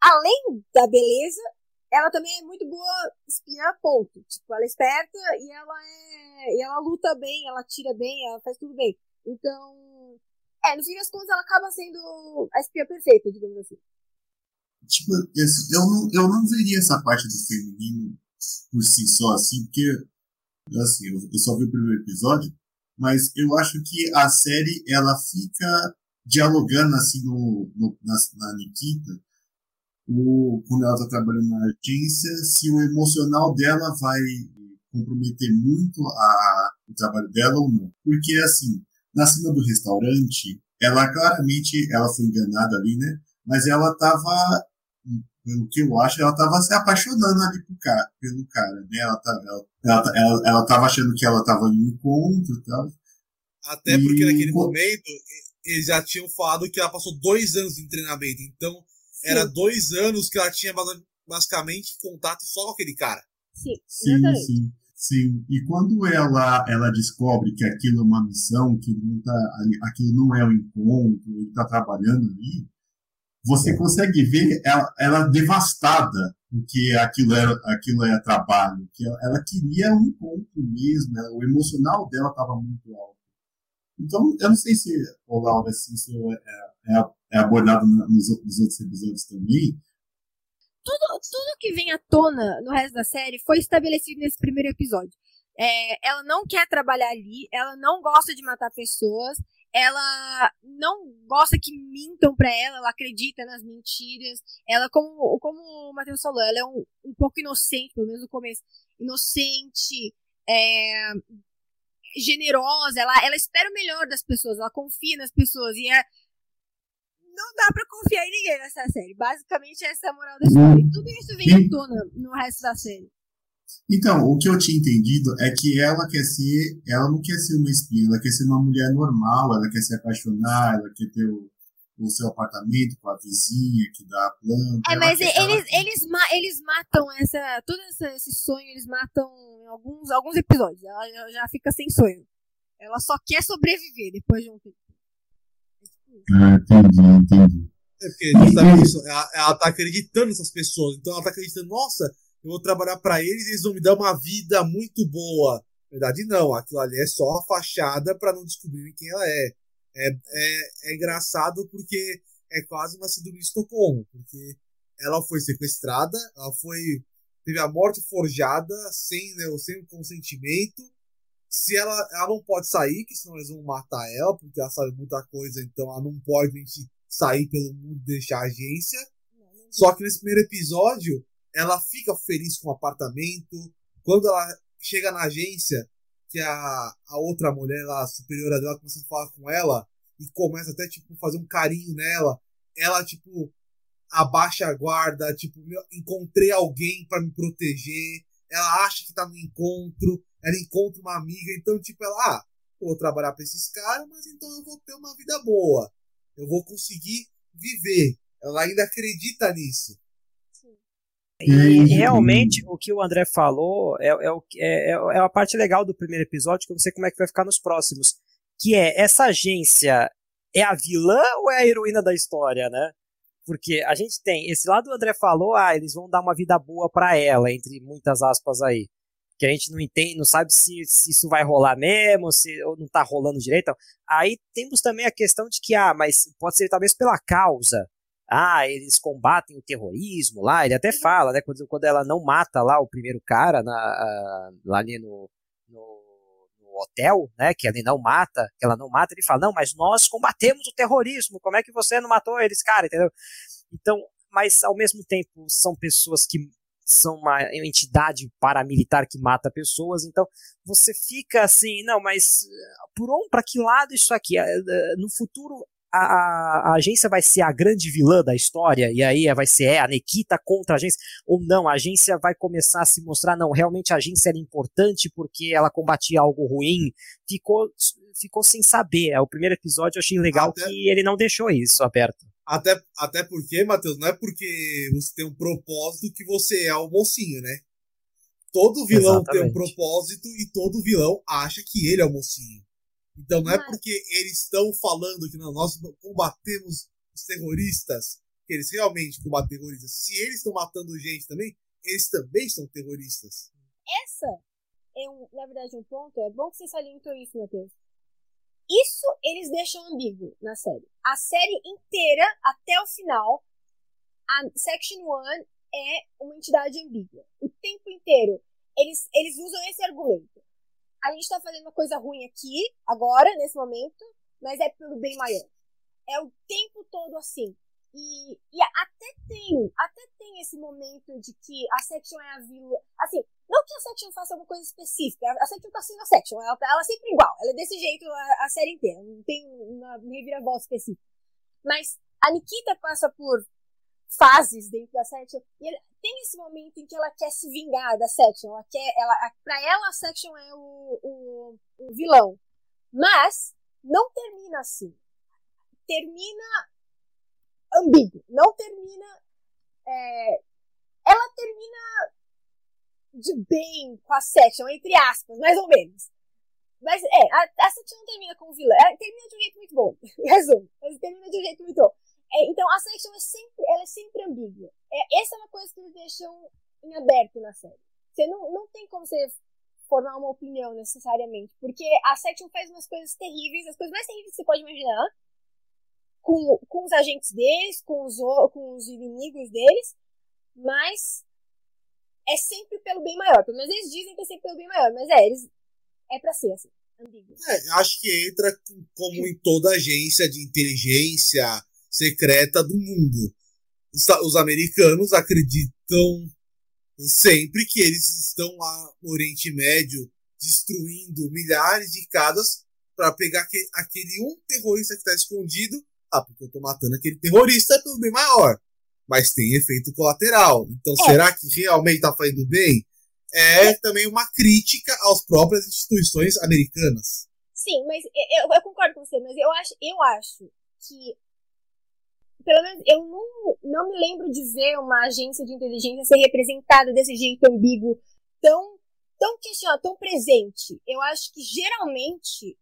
além da beleza, ela também é muito boa espiã, ponto. Tipo, ela é esperta e ela é. E ela luta bem, ela tira bem, ela faz tudo bem. Então. É, no fim das contas, ela acaba sendo a espiã perfeita, digamos assim. Tipo, eu não, eu não veria essa parte do feminino por si só, assim, porque, assim, eu, só vi o primeiro episódio, mas eu acho que a série, ela fica dialogando, assim, no, no na, na Nikita, o, quando ela está trabalhando na agência, se o emocional dela vai comprometer muito a, o trabalho dela ou não. Porque, assim, na cena do restaurante, ela claramente ela foi enganada ali, né? Mas ela estava pelo que eu acho, ela estava se apaixonando ali cara, pelo cara, né? Ela, tá, ela, ela, ela, ela tava achando que ela estava em um encontro e tal. Até e porque naquele momento eles já tinham falado que ela passou dois anos de treinamento. Então, Sim. era dois anos que ela tinha basicamente contato só com aquele cara. Sim, sim, sim. Sim, e quando ela, ela descobre que aquilo é uma missão, que não tá, aquilo não é um encontro, ele está trabalhando ali, você consegue ver ela, ela devastada porque aquilo era aquilo é trabalho, que ela, ela queria um ponto mesmo, né? o emocional dela estava muito alto. Então, eu não sei se, o Laura, se isso é, é, é abordado nos, nos, outros episódios também. Tudo, tudo que vem à tona no resto da série foi estabelecido nesse primeiro episódio. É, ela não quer trabalhar ali, ela não gosta de matar pessoas, ela não gosta que mintam para ela, ela acredita nas mentiras. Ela, como, como o Matheus falou, ela é um, um pouco inocente, pelo menos no começo. Inocente, é, generosa, ela, ela espera o melhor das pessoas, ela confia nas pessoas. E é, não dá pra confiar em ninguém nessa série. Basicamente, essa é a moral da história. E tudo isso vem à tona no resto da série. Então, o que eu tinha entendido é que ela quer ser, ela não quer ser uma espiã, ela quer ser uma mulher normal, ela quer se apaixonar, ela quer ter o, o seu apartamento com a vizinha que dá a planta. É, mas eles, ela... eles, eles matam essa, todo esse sonho, eles matam em alguns, alguns episódios. Ela já fica sem sonho. Ela só quer sobreviver depois de um tempo. Ah, entendi, entendi. É porque justamente isso, ela, ela tá acreditando nessas pessoas, então ela tá acreditando, nossa, eu vou trabalhar para eles e eles vão me dar uma vida muito boa. Na verdade, não, aquilo ali é só a fachada para não descobrirem quem ela é. É, é. é engraçado porque é quase uma síndrome de Estocolmo, porque ela foi sequestrada, ela foi teve a morte forjada sem, né, sem consentimento. Se ela, ela não pode sair, que senão eles vão matar ela, porque ela sabe muita coisa, então ela não pode sair pelo mundo e deixar a agência. Só que nesse primeiro episódio, ela fica feliz com o apartamento. Quando ela chega na agência, que a, a outra mulher lá, a superiora dela, começa a falar com ela e começa até, tipo, fazer um carinho nela. Ela, tipo, abaixa a guarda, tipo, encontrei alguém para me proteger. Ela acha que tá no encontro, ela encontra uma amiga, então, tipo, ela, ah, eu vou trabalhar para esses caras, mas então eu vou ter uma vida boa. Eu vou conseguir viver. Ela ainda acredita nisso. E realmente o que o André falou é, é, é, é a parte legal do primeiro episódio, que eu não sei como é que vai ficar nos próximos. Que é essa agência é a vilã ou é a heroína da história, né? Porque a gente tem esse lado o André falou, ah, eles vão dar uma vida boa para ela, entre muitas aspas aí. Que a gente não entende, não sabe se, se isso vai rolar mesmo, se ou não tá rolando direito. Aí temos também a questão de que, ah, mas pode ser talvez pela causa ah, eles combatem o terrorismo lá, ele até fala, né, quando, quando ela não mata lá o primeiro cara na, lá ali no, no, no, hotel, né, que ele não mata, que ela não mata, ele fala, não, mas nós combatemos o terrorismo, como é que você não matou eles, cara, entendeu? Então, mas ao mesmo tempo são pessoas que são uma entidade paramilitar que mata pessoas, então você fica assim, não, mas por onde, para que lado isso aqui? Eh, eh, no futuro a, a, agência vai ser a grande vilã da história, e aí vai ser é, a Nikita contra a agência, ou não, a agência vai começar a se mostrar, não, realmente a agência era importante porque ela combatia algo ruim, ficou, ficou sem saber. É, o primeiro episódio eu achei legal até, que ele não deixou isso aberto. Até, até porque, Matheus, não é porque você tem um propósito que você é o mocinho, né? Todo vilão Exatamente. tem um propósito e todo vilão acha que ele é o mocinho. Então não é porque eles estão falando que não, nós combatemos os terroristas, que eles realmente combatem terroristas. Se eles estão matando gente também, eles também são terroristas. Essa é, um, na verdade, um ponto. É bom que você salientou isso, Matheus. Isso eles deixam ambíguo na série. A série inteira, até o final, a Section 1 é uma entidade ambígua. O tempo inteiro. Eles, eles usam esse argumento a gente tá fazendo uma coisa ruim aqui, agora, nesse momento, mas é pelo bem maior. É o tempo todo assim. E, e até tem, até tem esse momento de que a Section é a vila. Assim, não que a Section faça alguma coisa específica, a Section tá sendo a Section, ela, ela é sempre igual, ela é desse jeito a, a série inteira, não tem uma reviravolta específica. Mas a Nikita passa por fases dentro da Section. E ele, tem esse momento em que ela quer se vingar da Section. Ela quer, ela, pra ela, a Section é o, o, o vilão. Mas não termina assim. Termina ambíguo. Não termina. É, ela termina de bem com a Section, entre aspas, mais ou menos. Mas é, a, a Section não termina com o vilão. Ela termina de um jeito muito bom. Resumo. Ela termina de um jeito muito bom. É, então, a seleção é sempre, ela é sempre ambígua. É, essa é uma coisa que eles deixam em aberto na série. Você não, não tem como você formar uma opinião necessariamente, porque a Section faz umas coisas terríveis, as coisas mais terríveis que você pode imaginar, com, com os agentes deles, com os, com os inimigos deles, mas é sempre pelo bem maior. Pelo menos eles dizem que é sempre pelo bem maior, mas é, eles, é pra ser assim. É, acho que entra como em toda agência de inteligência, secreta do mundo. Os, os americanos acreditam sempre que eles estão lá no Oriente Médio destruindo milhares de casas para pegar aquele, aquele um terrorista que está escondido. Ah, porque eu tô matando aquele terrorista, é tudo bem maior. Mas tem efeito colateral. Então, é. será que realmente tá fazendo bem? É, é também uma crítica às próprias instituições americanas. Sim, mas eu, eu, concordo com você, mas eu acho, eu acho que pelo menos eu não, não me lembro de ver uma agência de inteligência ser representada desse jeito ambíguo, tão, tão questionado, tão presente. Eu acho que geralmente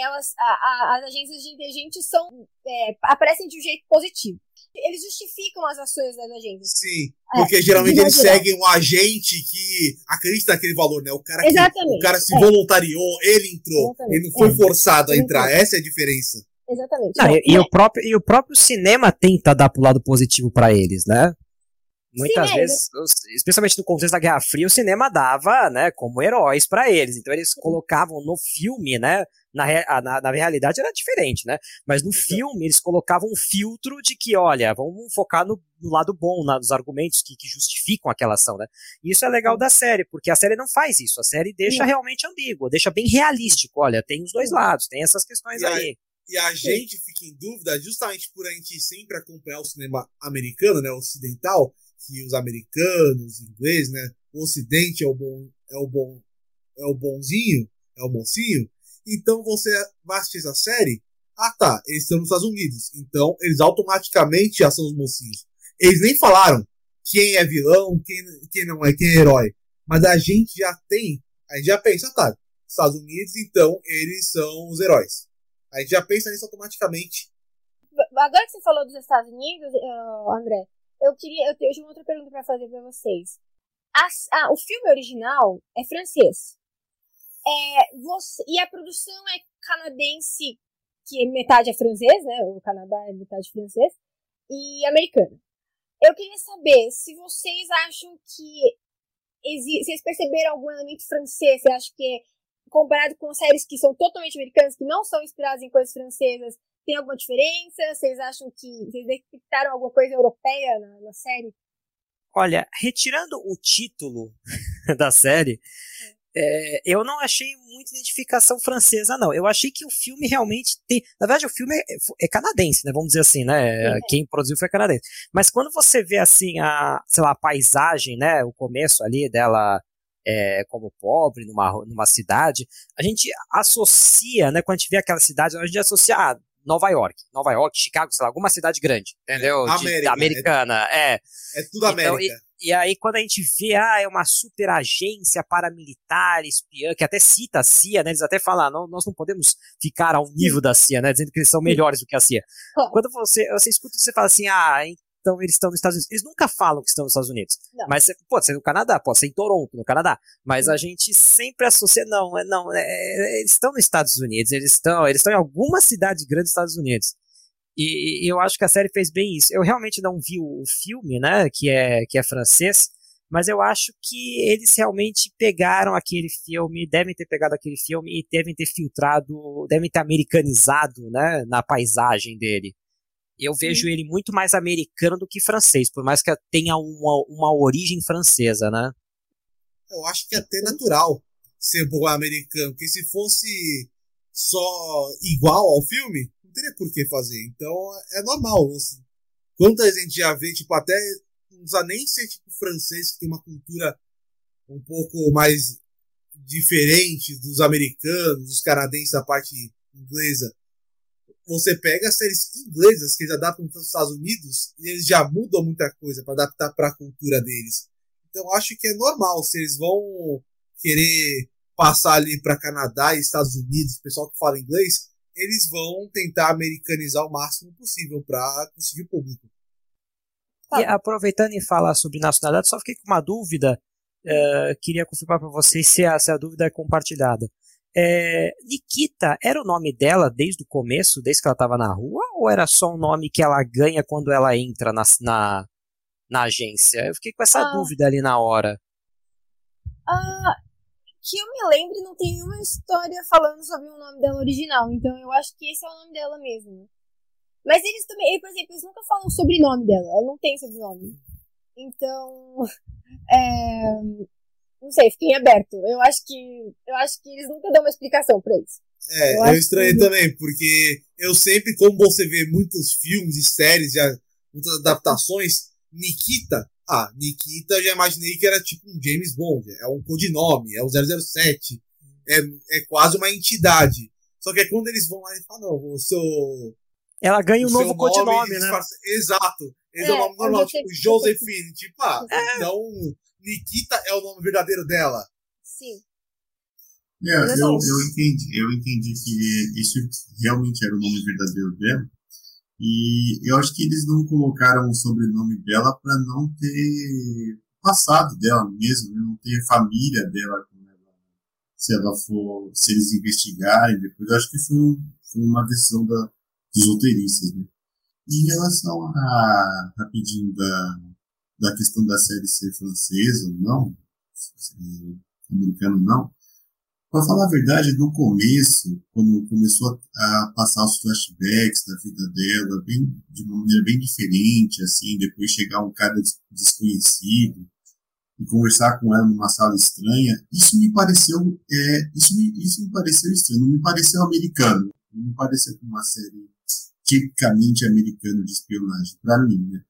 elas, a, a, as agências de inteligência são, é, aparecem de um jeito positivo. Eles justificam as ações das agências. Sim, é, porque é, geralmente eles seguem um agente que acredita naquele valor, né? O cara, que, o cara se é. voluntariou, ele entrou, Exatamente. ele não foi forçado a entrar. Essa é a diferença. Exatamente. Não, e, e, o próprio, e o próprio cinema tenta dar pro lado positivo para eles, né? Muitas Sim, é, vezes, é. especialmente no contexto da Guerra Fria, o cinema dava, né, como heróis para eles. Então eles colocavam no filme, né, na, na, na, realidade era diferente, né? Mas no filme eles colocavam um filtro de que, olha, vamos focar no, no lado bom, na, nos argumentos que, que, justificam aquela ação, né? E isso é legal da série, porque a série não faz isso. A série deixa realmente ambígua, deixa bem realístico. Olha, tem os dois lados, tem essas questões e aí. E a gente fica em dúvida justamente por a gente sempre acompanhar o cinema americano, né, ocidental, que os americanos, os ingleses, né, o ocidente é o bom, é o bom, é o bonzinho, é o mocinho. Então você vai assistir essa série, ah tá, eles estão nos Estados Unidos, então eles automaticamente já são os mocinhos. Eles nem falaram quem é vilão, quem, quem não é, quem é herói. Mas a gente já tem, a gente já pensa, tá, Estados Unidos, então eles são os heróis. A gente já pensa nisso automaticamente. Agora que você falou dos Estados Unidos, uh, André, eu queria. Eu tenho outra pergunta para fazer para vocês. o filme original é francês. É, você, e a produção é canadense, que metade é francês, né? O Canadá é metade francês, e americana. Eu queria saber se vocês acham que. Vocês perceberam algum elemento francês? Você acha que comparado com séries que são totalmente americanas, que não são inspiradas em coisas francesas, tem alguma diferença? Vocês acham que vocês detectaram alguma coisa europeia na, na série? Olha, retirando o título da série, é, eu não achei muita identificação francesa, não. Eu achei que o filme realmente tem. Na verdade, o filme é, é canadense, né? Vamos dizer assim, né? É. Quem produziu foi canadense. Mas quando você vê assim a, sei lá, a paisagem, né? O começo ali dela é, como pobre numa, numa cidade, a gente associa, né, quando a gente vê aquela cidade, a gente associa a ah, Nova York, Nova York, Chicago, sei lá, alguma cidade grande, entendeu? É, América, De, americana, é. É, tudo então, América. E, e, aí, quando a gente vê, ah, é uma super agência paramilitar, espiã, que até cita a CIA, né? Eles até falam, ah, não, nós não podemos ficar ao nível da CIA, né? Dizendo que eles são melhores do que a CIA. Quando você, você escuta, você fala assim, ah, então eles estão nos Estados Unidos. Eles nunca falam que estão nos Estados Unidos. Não. Mas pode ser no Canadá, pode ser em Toronto, no Canadá. Mas a gente sempre associa, não, é, não, é, é, eles estão nos Estados Unidos, eles estão, eles estão em alguma cidade grande dos Estados Unidos. E, e, eu acho que a série fez bem isso. Eu realmente não vi o, filme, né, que é, que é francês, mas eu acho que eles realmente pegaram aquele filme, devem ter pegado aquele filme e devem ter filtrado, devem ter americanizado, né, na paisagem dele eu vejo Sim. ele muito mais americano do que francês, por mais que tenha uma, uma origem francesa, né? Eu acho que é até natural ser bom americano, porque se fosse só igual ao filme, teria por que fazer. Então é normal. Quanta gente já vê, tipo, até não nem ser tipo francês, que tem uma cultura um pouco mais diferente dos americanos, dos canadenses da parte inglesa você pega as séries inglesas que eles adaptam para os Estados Unidos e eles já mudam muita coisa para adaptar para a cultura deles. Então acho que é normal se eles vão querer passar ali para Canadá e Estados Unidos, pessoal que fala inglês, eles vão tentar americanizar o máximo possível para conseguir o público. E aproveitando e falar sobre nacionalidade, só fiquei com uma dúvida. Uh, queria confirmar para vocês se a, se a dúvida é compartilhada. É, Nikita era o nome dela desde o começo, desde que ela estava na rua, ou era só um nome que ela ganha quando ela entra na, na, na agência? Eu fiquei com essa ah, dúvida ali na hora. Ah, que eu me lembre, não tem nenhuma história falando sobre o nome dela original, então eu acho que esse é o nome dela mesmo. Mas eles também, por exemplo, eles nunca falam o sobrenome dela, ela não tem sobrenome. Então, é, não sei, fiquei aberto. Eu acho que eu acho que eles nunca dão uma explicação para isso. É, eu, eu estranhei que... também, porque eu sempre, como você vê muitos filmes e séries, já, muitas adaptações, Nikita, ah, Nikita já imaginei que era tipo um James Bond, é um codinome, é o 007, é, é quase uma entidade. Só que é quando eles vão lá e falam, não, o seu. Ela ganha um novo codinome, né? Exato. Esse é, o nome normal, tipo Josephine. Tipo, ah, é. então Nikita é o nome verdadeiro dela. Sim. É, eu, eu entendi, eu entendi que isso realmente era o nome verdadeiro dela. E eu acho que eles não colocaram o sobrenome dela para não ter passado dela mesmo, né? não ter família dela se ela for, se eles investigarem depois, eu acho que foi, um, foi uma decisão da, dos roteiristas, né? Em relação a, rapidinho, da, da questão da série ser francesa ou não, americano não, para falar a verdade, no começo, quando começou a, passar os flashbacks da vida dela, bem, de uma maneira bem diferente, assim, depois chegar um cara desconhecido e conversar com ela numa sala estranha, isso me pareceu, é, isso me, isso me pareceu estranho, não me pareceu americano, não me pareceu uma série tipicamente americana de espionagem, para mim, né?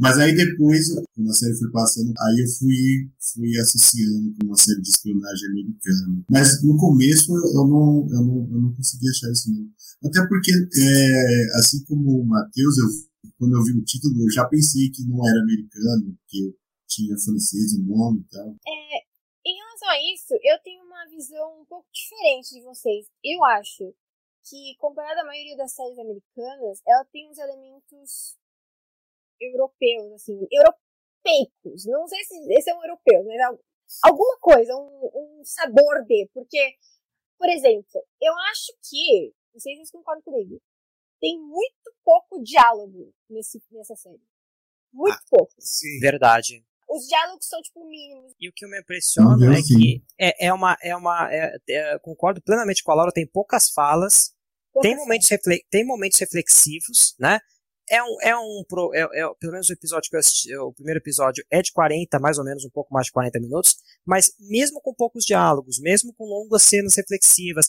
Mas aí depois, quando a série foi passando, aí eu fui, fui associando com uma série de espionagem americana. Mas no começo eu não, eu não, eu não consegui achar isso não. Até porque, é, assim como o Matheus, eu, quando eu vi o título, eu já pensei que não era americano, porque tinha francês no nome e tal. É, em relação a isso, eu tenho uma visão um pouco diferente de vocês. Eu acho que, comparado à maioria das séries americanas, ela tem uns elementos europeus, assim, europeicos. Não sei se esse é um europeu, mas alguma coisa, um, um sabor de. Porque, por exemplo, eu acho que, não sei se vocês concordam comigo, tem muito pouco diálogo nesse, nessa série. Muito ah, pouco. Sim. Verdade. Os diálogos são, tipo, mínimos. E o que me impressiona é que é, é uma. É uma é, é, concordo plenamente com a Laura, tem poucas falas, poucas tem momentos, tem momentos reflexivos, né? É um, é um é, é, pelo menos o episódio que eu assisti, o primeiro episódio é de 40, mais ou menos um pouco mais de 40 minutos, mas mesmo com poucos diálogos, mesmo com longas cenas reflexivas,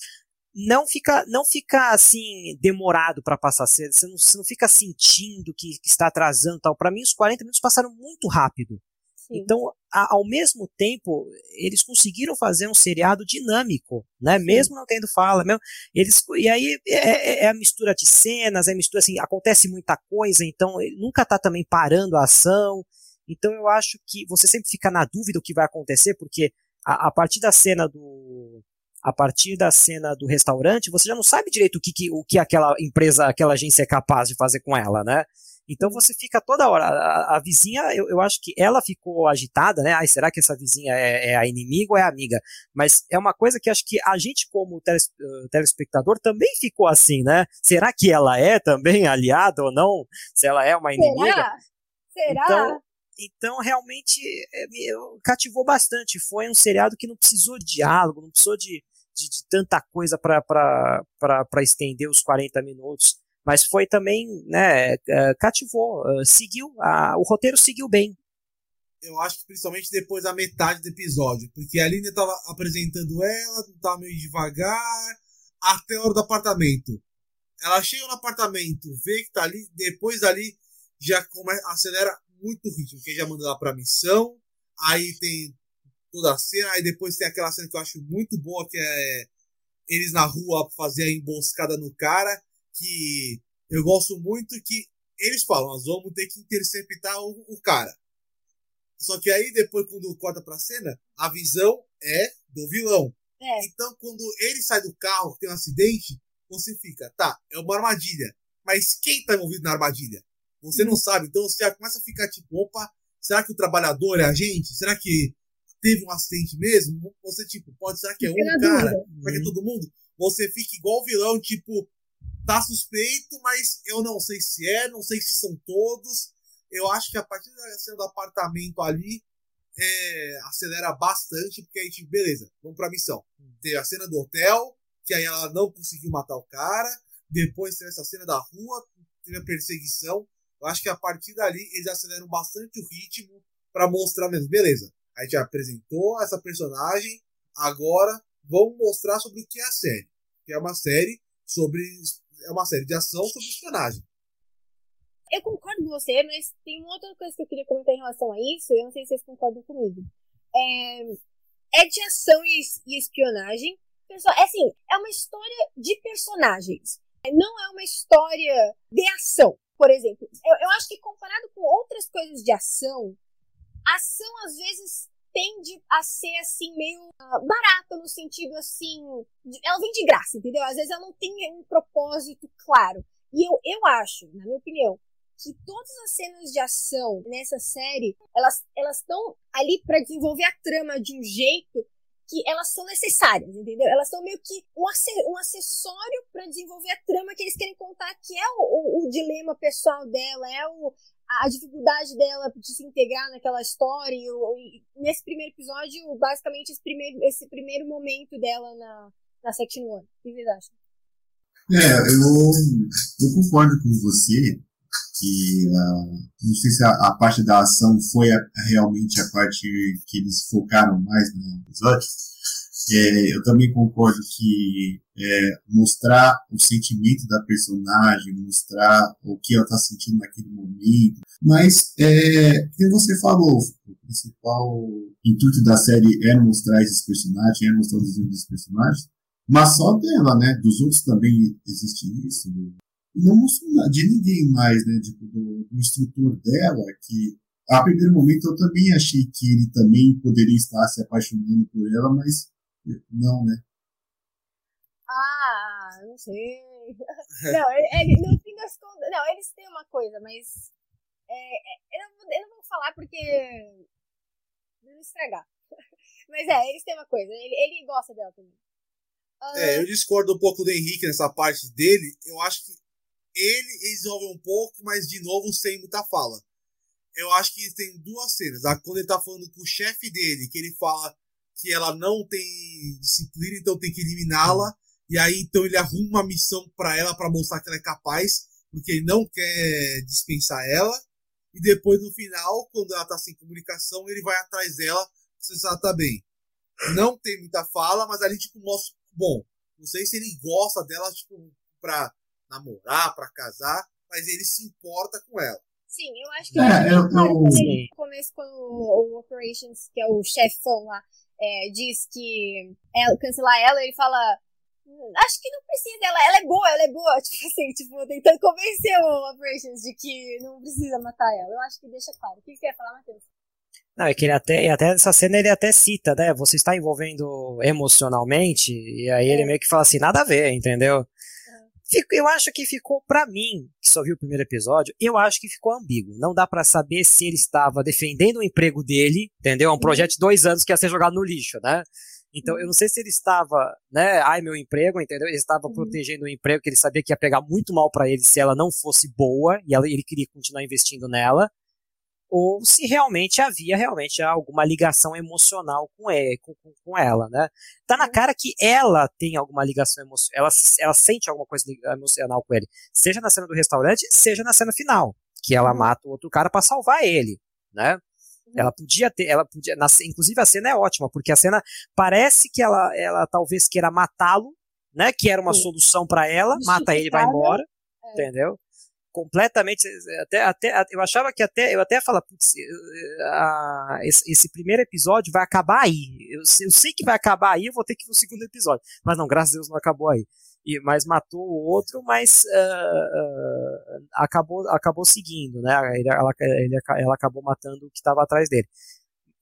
não fica não fica assim demorado para passar cedo, você não, você não fica sentindo que, que está atrasando tal. Para mim os 40 minutos passaram muito rápido. Então, a, ao mesmo tempo, eles conseguiram fazer um seriado dinâmico, né? Sim. Mesmo não tendo fala, mesmo, eles e aí é, é, é, a mistura de cenas, é a mistura assim, acontece muita coisa, então nunca tá também parando a ação. Então eu acho que você sempre fica na dúvida o que vai acontecer, porque a, a partir da cena do a partir da cena do restaurante, você já não sabe direito o que, que, o que aquela empresa, aquela agência é capaz de fazer com ela, né? Então você fica toda hora. A, a vizinha, eu, eu, acho que ela ficou agitada, né? Ai, será que essa vizinha é, é, a inimiga ou é a amiga? Mas é uma coisa que acho que a gente, como uh, telespectador, também ficou assim, né? Será que ela é também aliada ou não? Se ela é uma inimiga? Será? Será? Então, então realmente é, cativou bastante. Foi um seriado que não precisou de diálogo, não precisou de, de, de tanta coisa para estender os 40 minutos mas foi também, né, é, cativou, é, seguiu, a, o roteiro seguiu bem. Eu acho que principalmente depois da metade do episódio, porque a Aline estava apresentando ela, estava meio devagar, até a hora do apartamento. Ela chega no apartamento, vê que tá ali, depois dali já começa, acelera muito o ritmo, porque já manda ela pra missão, aí tem toda a cena, aí depois tem aquela cena que eu acho muito boa, que é eles na rua fazer a emboscada no cara, que eu gosto muito que eles falam, nós vamos ter que interceptar o, o cara. Só que aí depois quando corta pra cena, a visão é do vilão. É. Então quando ele sai do carro, tem um acidente, você fica, tá, é uma armadilha. Mas quem tá envolvido na armadilha? Você não sabe. Então você já começa a ficar tipo, opa, será que o trabalhador é a gente? Será que teve um acidente mesmo? Você, tipo, pode, será que é um cara? Será que é todo mundo? Você fica igual o vilão, tipo, tá suspeito, mas eu não sei se é, não sei se são todos. Eu acho que a partir da cena do apartamento ali é, acelera bastante, porque a gente, beleza, vamos pra missão. Tem a cena do hotel, que aí ela não conseguiu matar o cara. Depois tem essa cena da rua, teve a perseguição. Eu acho que a partir dali eles aceleram bastante o ritmo para mostrar mesmo, beleza. A gente apresentou essa personagem, agora vamos mostrar sobre o que é a série. Que é uma série sobre. É uma série de ação sobre espionagem. Eu concordo com você, mas tem uma outra coisa que eu queria comentar em relação a isso, eu não sei se vocês concordam comigo. É, é de ação e, e espionagem. É assim, é uma história de personagens. Não é uma história de ação, por exemplo. Eu, eu acho que comparado com outras coisas de ação, ação às vezes tende a ser assim meio uh, barata no sentido assim, de, ela vem de graça, entendeu? Às vezes ela não tem um propósito claro. E eu, eu acho, na minha opinião, que todas as cenas de ação nessa série, elas estão ali para desenvolver a trama de um jeito que elas são necessárias, entendeu? Elas são meio que um, um acessório para desenvolver a trama que eles querem contar, que é o, o, o dilema pessoal dela, é o, a dificuldade dela de se integrar naquela história. E, e nesse primeiro episódio, basicamente, esse primeiro, esse primeiro momento dela na, na Section 1. O que vocês acham? É, eu, eu concordo com você que uh, não sei se a, a, parte da ação foi a, realmente a parte que eles focaram mais no episódio. É, eu também concordo que é, mostrar o sentimento da personagem, mostrar o que ela está sentindo naquele momento. Mas, é, como você falou, o principal intuito da série era mostrar esses personagens, era mostrar o desenho desses personagens. Mas só dela, né? Dos outros também existe isso não mostrou de ninguém mais, né? Tipo, do, do, instrutor dela, que a primeiro momento eu também achei que ele também poderia estar se apaixonando por ela, mas não, né? Ah, não sei. não, ele, no fim das contas. Não, eles têm uma coisa, mas. É, é, eu, não, eu não vou falar porque. Não estragar. Mas é, eles têm uma coisa. Ele, ele gosta dela também. Uh... É, eu discordo um pouco do Henrique nessa parte dele. Eu acho que ele resolve um pouco, mas de novo sem muita fala. Eu acho que tem duas cenas. Quando ele tá falando com o chefe dele, que ele fala que ela não tem disciplina, então tem que eliminá-la. E aí então ele arruma uma missão para ela para mostrar que ela é capaz, porque ele não quer dispensar ela. E depois no final, quando ela tá sem comunicação, ele vai atrás dela, se ela tá bem. Não tem muita fala, mas ali tipo mostra, bom, não sei se ele gosta dela tipo para namorar, para casar, mas ele se importa com ela. Sim, eu acho que é, eu, eu, no começo, quando o, o Operations, que é o chefão lá, é, diz que ela, cancelar ela, ele fala. Hum, acho que não precisa dela, ela é boa, ela é boa. Tipo assim, tipo, tentando convencer o Operations de que não precisa matar ela. Eu acho que deixa claro. O que você ia falar, Matheus? Não, é que ele até, até nessa cena ele até cita, né? Você está envolvendo emocionalmente, e aí é. ele meio que fala assim, nada a ver, entendeu? Eu acho que ficou, para mim, que só viu o primeiro episódio, eu acho que ficou ambíguo. Não dá para saber se ele estava defendendo o emprego dele, entendeu? É um uhum. projeto de dois anos que ia ser jogado no lixo, né? Então, eu não sei se ele estava, né, ai meu emprego, entendeu? Ele estava uhum. protegendo o emprego que ele sabia que ia pegar muito mal para ele se ela não fosse boa e ela, ele queria continuar investindo nela ou se realmente havia realmente alguma ligação emocional com, ele, com, com, ela, né? Tá na cara que ela tem alguma ligação emocional, ela, ela sente alguma coisa emocional com ele, seja na cena do restaurante, seja na cena final, que ela uhum. mata o outro cara para salvar ele, né? Uhum. Ela podia ter, ela podia, na, inclusive a cena é ótima, porque a cena parece que ela, ela talvez queira matá-lo, né? Que era uma Sim. solução para ela, mata ele e vai embora, é. entendeu? Completamente até, até eu achava que até eu até falar putz, esse, esse, primeiro episódio vai acabar aí. Eu, eu, sei que vai acabar aí eu vou ter que ir no segundo episódio. Mas não graças a Deus não acabou aí. E, mas matou o outro mas uh, uh, acabou acabou seguindo né? Ele, ela, ele, ela acabou matando o que estava atrás dele.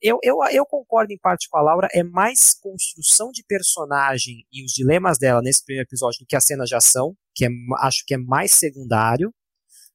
Eu, eu, eu concordo em parte com a Laura, é mais construção de personagem e os dilemas dela nesse primeiro episódio do que a cena de ação, que é, acho que é mais secundário.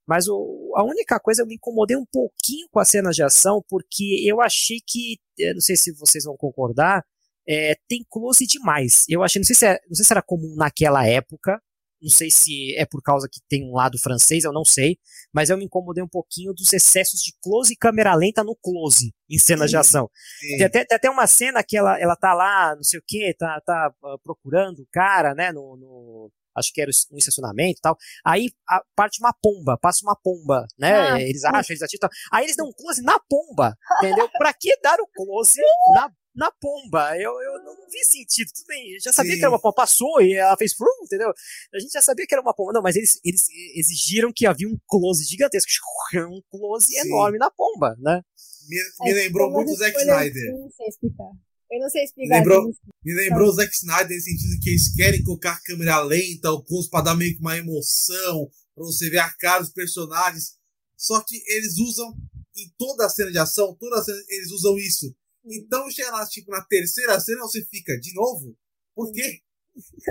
Mas o, a única coisa, eu me incomodei um pouquinho com as cenas de ação, porque eu achei que, não sei se vocês vão concordar, é, tem close demais. Eu achei, não sei, se é, não sei se era comum naquela época, não sei se é por causa que tem um lado francês, eu não sei, mas eu me incomodei um pouquinho dos excessos de close e câmera lenta no close em cenas de ação. Tem até, tem até, uma cena que ela, ela tá lá, não sei o que, tá, tá uh, procurando o cara, né, no, no acho que era um estacionamento e tal. Aí a, parte uma pomba, passa uma pomba, né? Ah, eles acham, eles atiram. Aí eles dão um close na pomba, entendeu? pra que dar o close na na pomba. Eu, eu não vi sentido. Tudo bem, eu já sabia Sim. que era uma pomba. Passou e ela fez frum, entendeu? A gente já sabia que era uma pomba. Não, mas eles, eles exigiram que havia um close gigantesco. Um close Sim. enorme na pomba, né? Me, me é, lembrou muito o Zack Snyder. Não sei explicar. Eu não sei explicar. Me lembrou, me lembrou o Zack Snyder no sentido que eles querem colocar a câmera lenta, o close pra dar meio que uma emoção, pra você ver a cara dos personagens. Só que eles usam em toda a cena de ação, toda a cena, eles usam isso então chega lá, tipo, na terceira cena você fica, de novo? Por quê?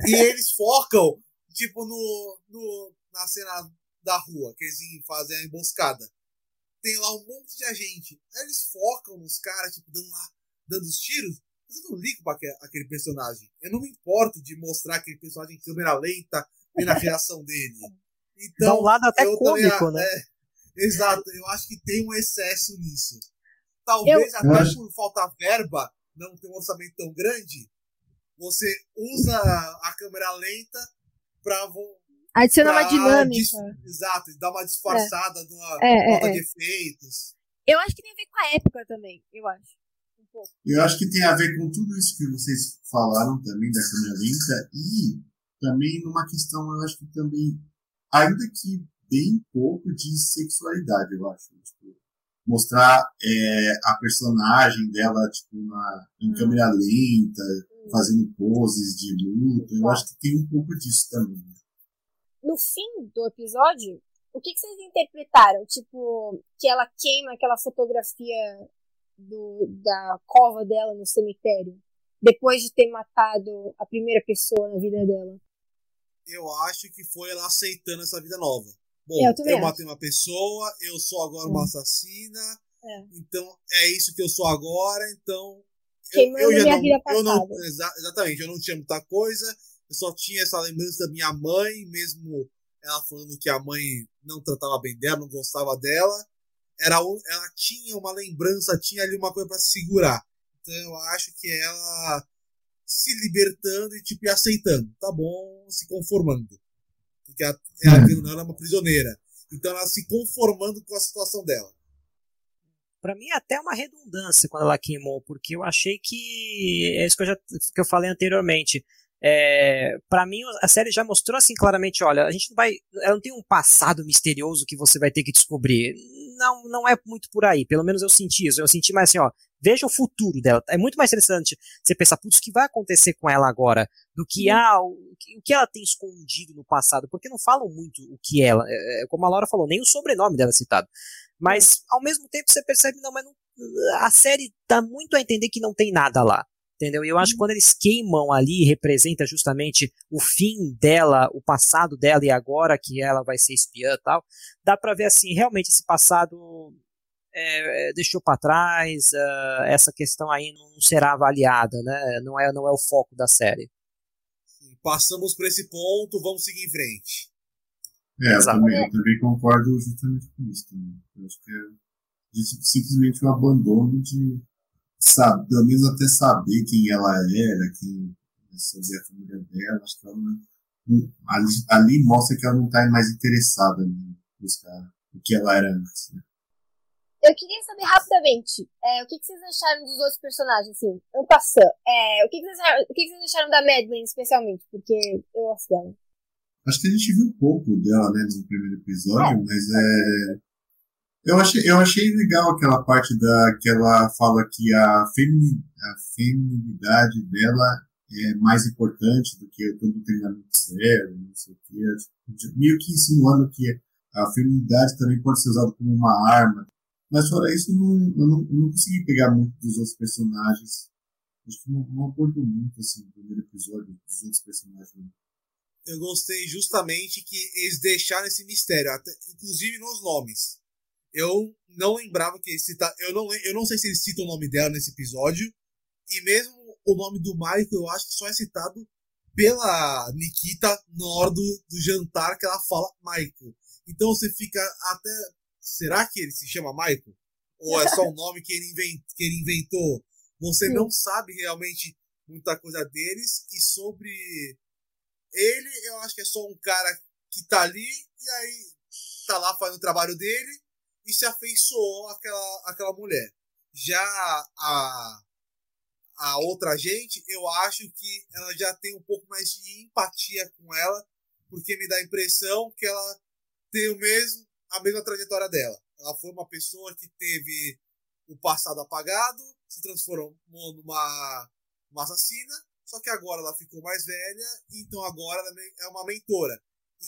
E eles focam, tipo, no, no, na cena da rua, que eles fazem a emboscada. Tem lá um monte de agente. Aí eles focam nos caras, tipo, dando lá, dando os tiros. Mas eu não ligo pra aquele personagem. Eu não me importo de mostrar aquele personagem em câmera lenta e na reação dele. Então, Dá um lado até cômico, também, né? É, exato, eu acho que tem um excesso nisso. Talvez eu, até eu por falta verba, não ter um orçamento tão grande, você usa a câmera lenta para adicionar uma dinâmica. Dis, exato, dar uma disfarçada é. numa é, falta é, de é. efeitos. Eu acho que tem a ver com a época também, eu acho. Eu acho que tem a ver com tudo isso que vocês falaram também da câmera lenta e também numa questão, eu acho que também, ainda que bem pouco de sexualidade, eu acho. Tipo, mostrar é, a personagem dela tipo na, em hum. câmera lenta, hum. fazendo poses de luta. Eu acho que tem um pouco disso também. Né? No fim do episódio, o que, que vocês interpretaram? Tipo, que ela queima aquela fotografia do, da cova dela no cemitério, depois de ter matado a primeira pessoa na vida dela. Eu acho que foi ela aceitando essa vida nova. Bom, eu, eu matei uma pessoa, eu sou agora uma assassina, é. então é isso que eu sou agora, então. Eu, eu já não, eu não. Exa, exatamente, eu não tinha muita coisa, eu só tinha essa lembrança da minha mãe, mesmo ela falando que a mãe não tratava bem dela, não gostava dela. Era, ela tinha uma lembrança, tinha ali uma coisa para segurar. Então eu acho que ela se libertando e tipo aceitando, tá bom, se conformando porque ela, ela, ela é uma prisioneira. Então ela se conformando com a situação dela. Para mim é até uma redundância quando ela queimou, porque eu achei que é isso que eu já que eu falei anteriormente. É, para mim a série já mostrou assim claramente, olha, a gente não vai, ela não tem um passado misterioso que você vai ter que descobrir. Não, não é muito por aí. Pelo menos eu senti isso. Eu senti mais assim, ó, veja o futuro dela. É muito mais interessante você pensar, putz, o que vai acontecer com ela agora? Do que, ah, o, o que ela tem escondido no passado? Porque não falam muito o que ela. É, é, como a Laura falou, nem o sobrenome dela é citado. Mas, ao mesmo tempo, você percebe, não, mas não, a série dá muito a entender que não tem nada lá. Entendeu? E eu acho que uhum. quando eles queimam ali, representa justamente o fim dela, o passado dela e agora que ela vai ser espiã e tal, dá pra ver assim, realmente esse passado é, é, deixou para trás, uh, essa questão aí não será avaliada, né? Não é, não é o foco da série. Passamos por esse ponto, vamos seguir em frente. É, eu também, eu também, concordo justamente com isso. Também. Eu acho que é simplesmente o abandono de sabe, pelo menos até saber quem ela era, quem sobre a família dela. Acho que ela não, ali, ali mostra que ela não está mais interessada em buscar o que ela era antes. Né? Eu queria saber rapidamente, é, o que, que, vocês acharam dos outros personagens, assim, Ampassan. É, o, que, que, vocês acharam, o que, que vocês acharam da Madeline, especialmente? Porque eu gosto dela. Acho que a gente viu um pouco dela, né, no primeiro episódio, é. mas é... Eu achei, eu achei legal aquela parte da que ela fala que a, femi, a feminilidade dela é mais importante do que todo o treinamento dela, não sei o que. Meio que insinuando que a feminilidade também pode ser usada como uma arma mas fora isso, eu não, eu não, eu não consegui pegar muito dos outros personagens. Acho que não, não muito assim, no primeiro episódio dos outros personagens. Eu gostei justamente que eles deixaram esse mistério, até, inclusive nos nomes. Eu não lembrava que eles citaram. Eu não, eu não sei se eles citam o nome dela nesse episódio. E mesmo o nome do Michael, eu acho que só é citado pela Nikita na hora do, do jantar que ela fala Michael. Então você fica até será que ele se chama Michael? Ou é só um nome que ele, invent, que ele inventou? Você Sim. não sabe realmente muita coisa deles e sobre ele, eu acho que é só um cara que tá ali e aí tá lá fazendo o trabalho dele e se afeiçoou àquela, àquela mulher. Já a, a outra gente, eu acho que ela já tem um pouco mais de empatia com ela, porque me dá a impressão que ela tem o mesmo, a mesma trajetória dela. Ela foi uma pessoa que teve o passado apagado, se transformou numa uma assassina, só que agora ela ficou mais velha, então agora ela é uma mentora.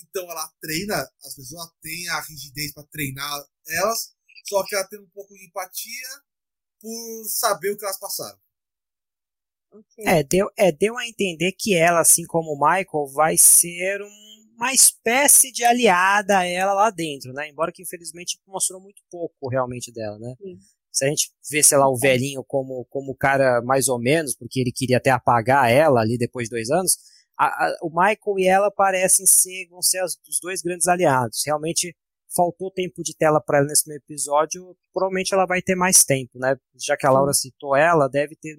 Então ela treina, as pessoas têm a rigidez para treinar elas, só que ela tem um pouco de empatia por saber o que elas passaram. Okay. É, deu, é, deu a entender que ela, assim como o Michael, vai ser um, uma espécie de aliada a ela lá dentro, né? Embora que infelizmente mostrou muito pouco realmente dela, né? Sim. Se a gente vê, sei lá, o velhinho como, como cara mais ou menos, porque ele queria até apagar ela ali depois de dois anos, a, a, o Michael e ela parecem ser, vão ser as, os dois grandes aliados. Realmente faltou tempo de tela para ela nesse episódio, provavelmente ela vai ter mais tempo, né? Já que a Laura citou ela, deve ter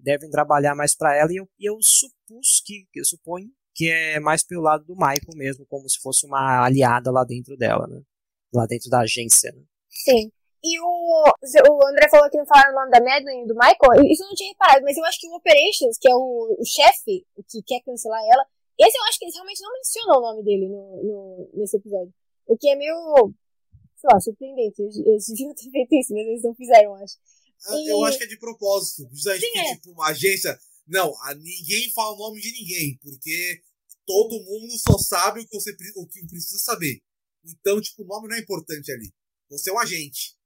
devem trabalhar mais para ela e eu, eu supus que eu suponho que é mais pelo lado do Michael mesmo, como se fosse uma aliada lá dentro dela, né? Lá dentro da agência, né? Sim. E o, o André falou que não falaram o nome da Madeline e do Michael. Isso eu não tinha reparado, mas eu acho que o Operations, que é o, o chefe que quer cancelar ela, esse eu acho que eles realmente não mencionam o nome dele no, no, nesse episódio. O que é meio, sei lá, surpreendente. Eles deviam ter feito isso, mas eles não fizeram, acho. E... Eu acho que é de propósito. Justamente Sim, que, é. tipo, uma agência. Não, ninguém fala o nome de ninguém, porque todo mundo só sabe o que, você, o que precisa saber. Então, tipo, o nome não é importante ali. Você é um agente.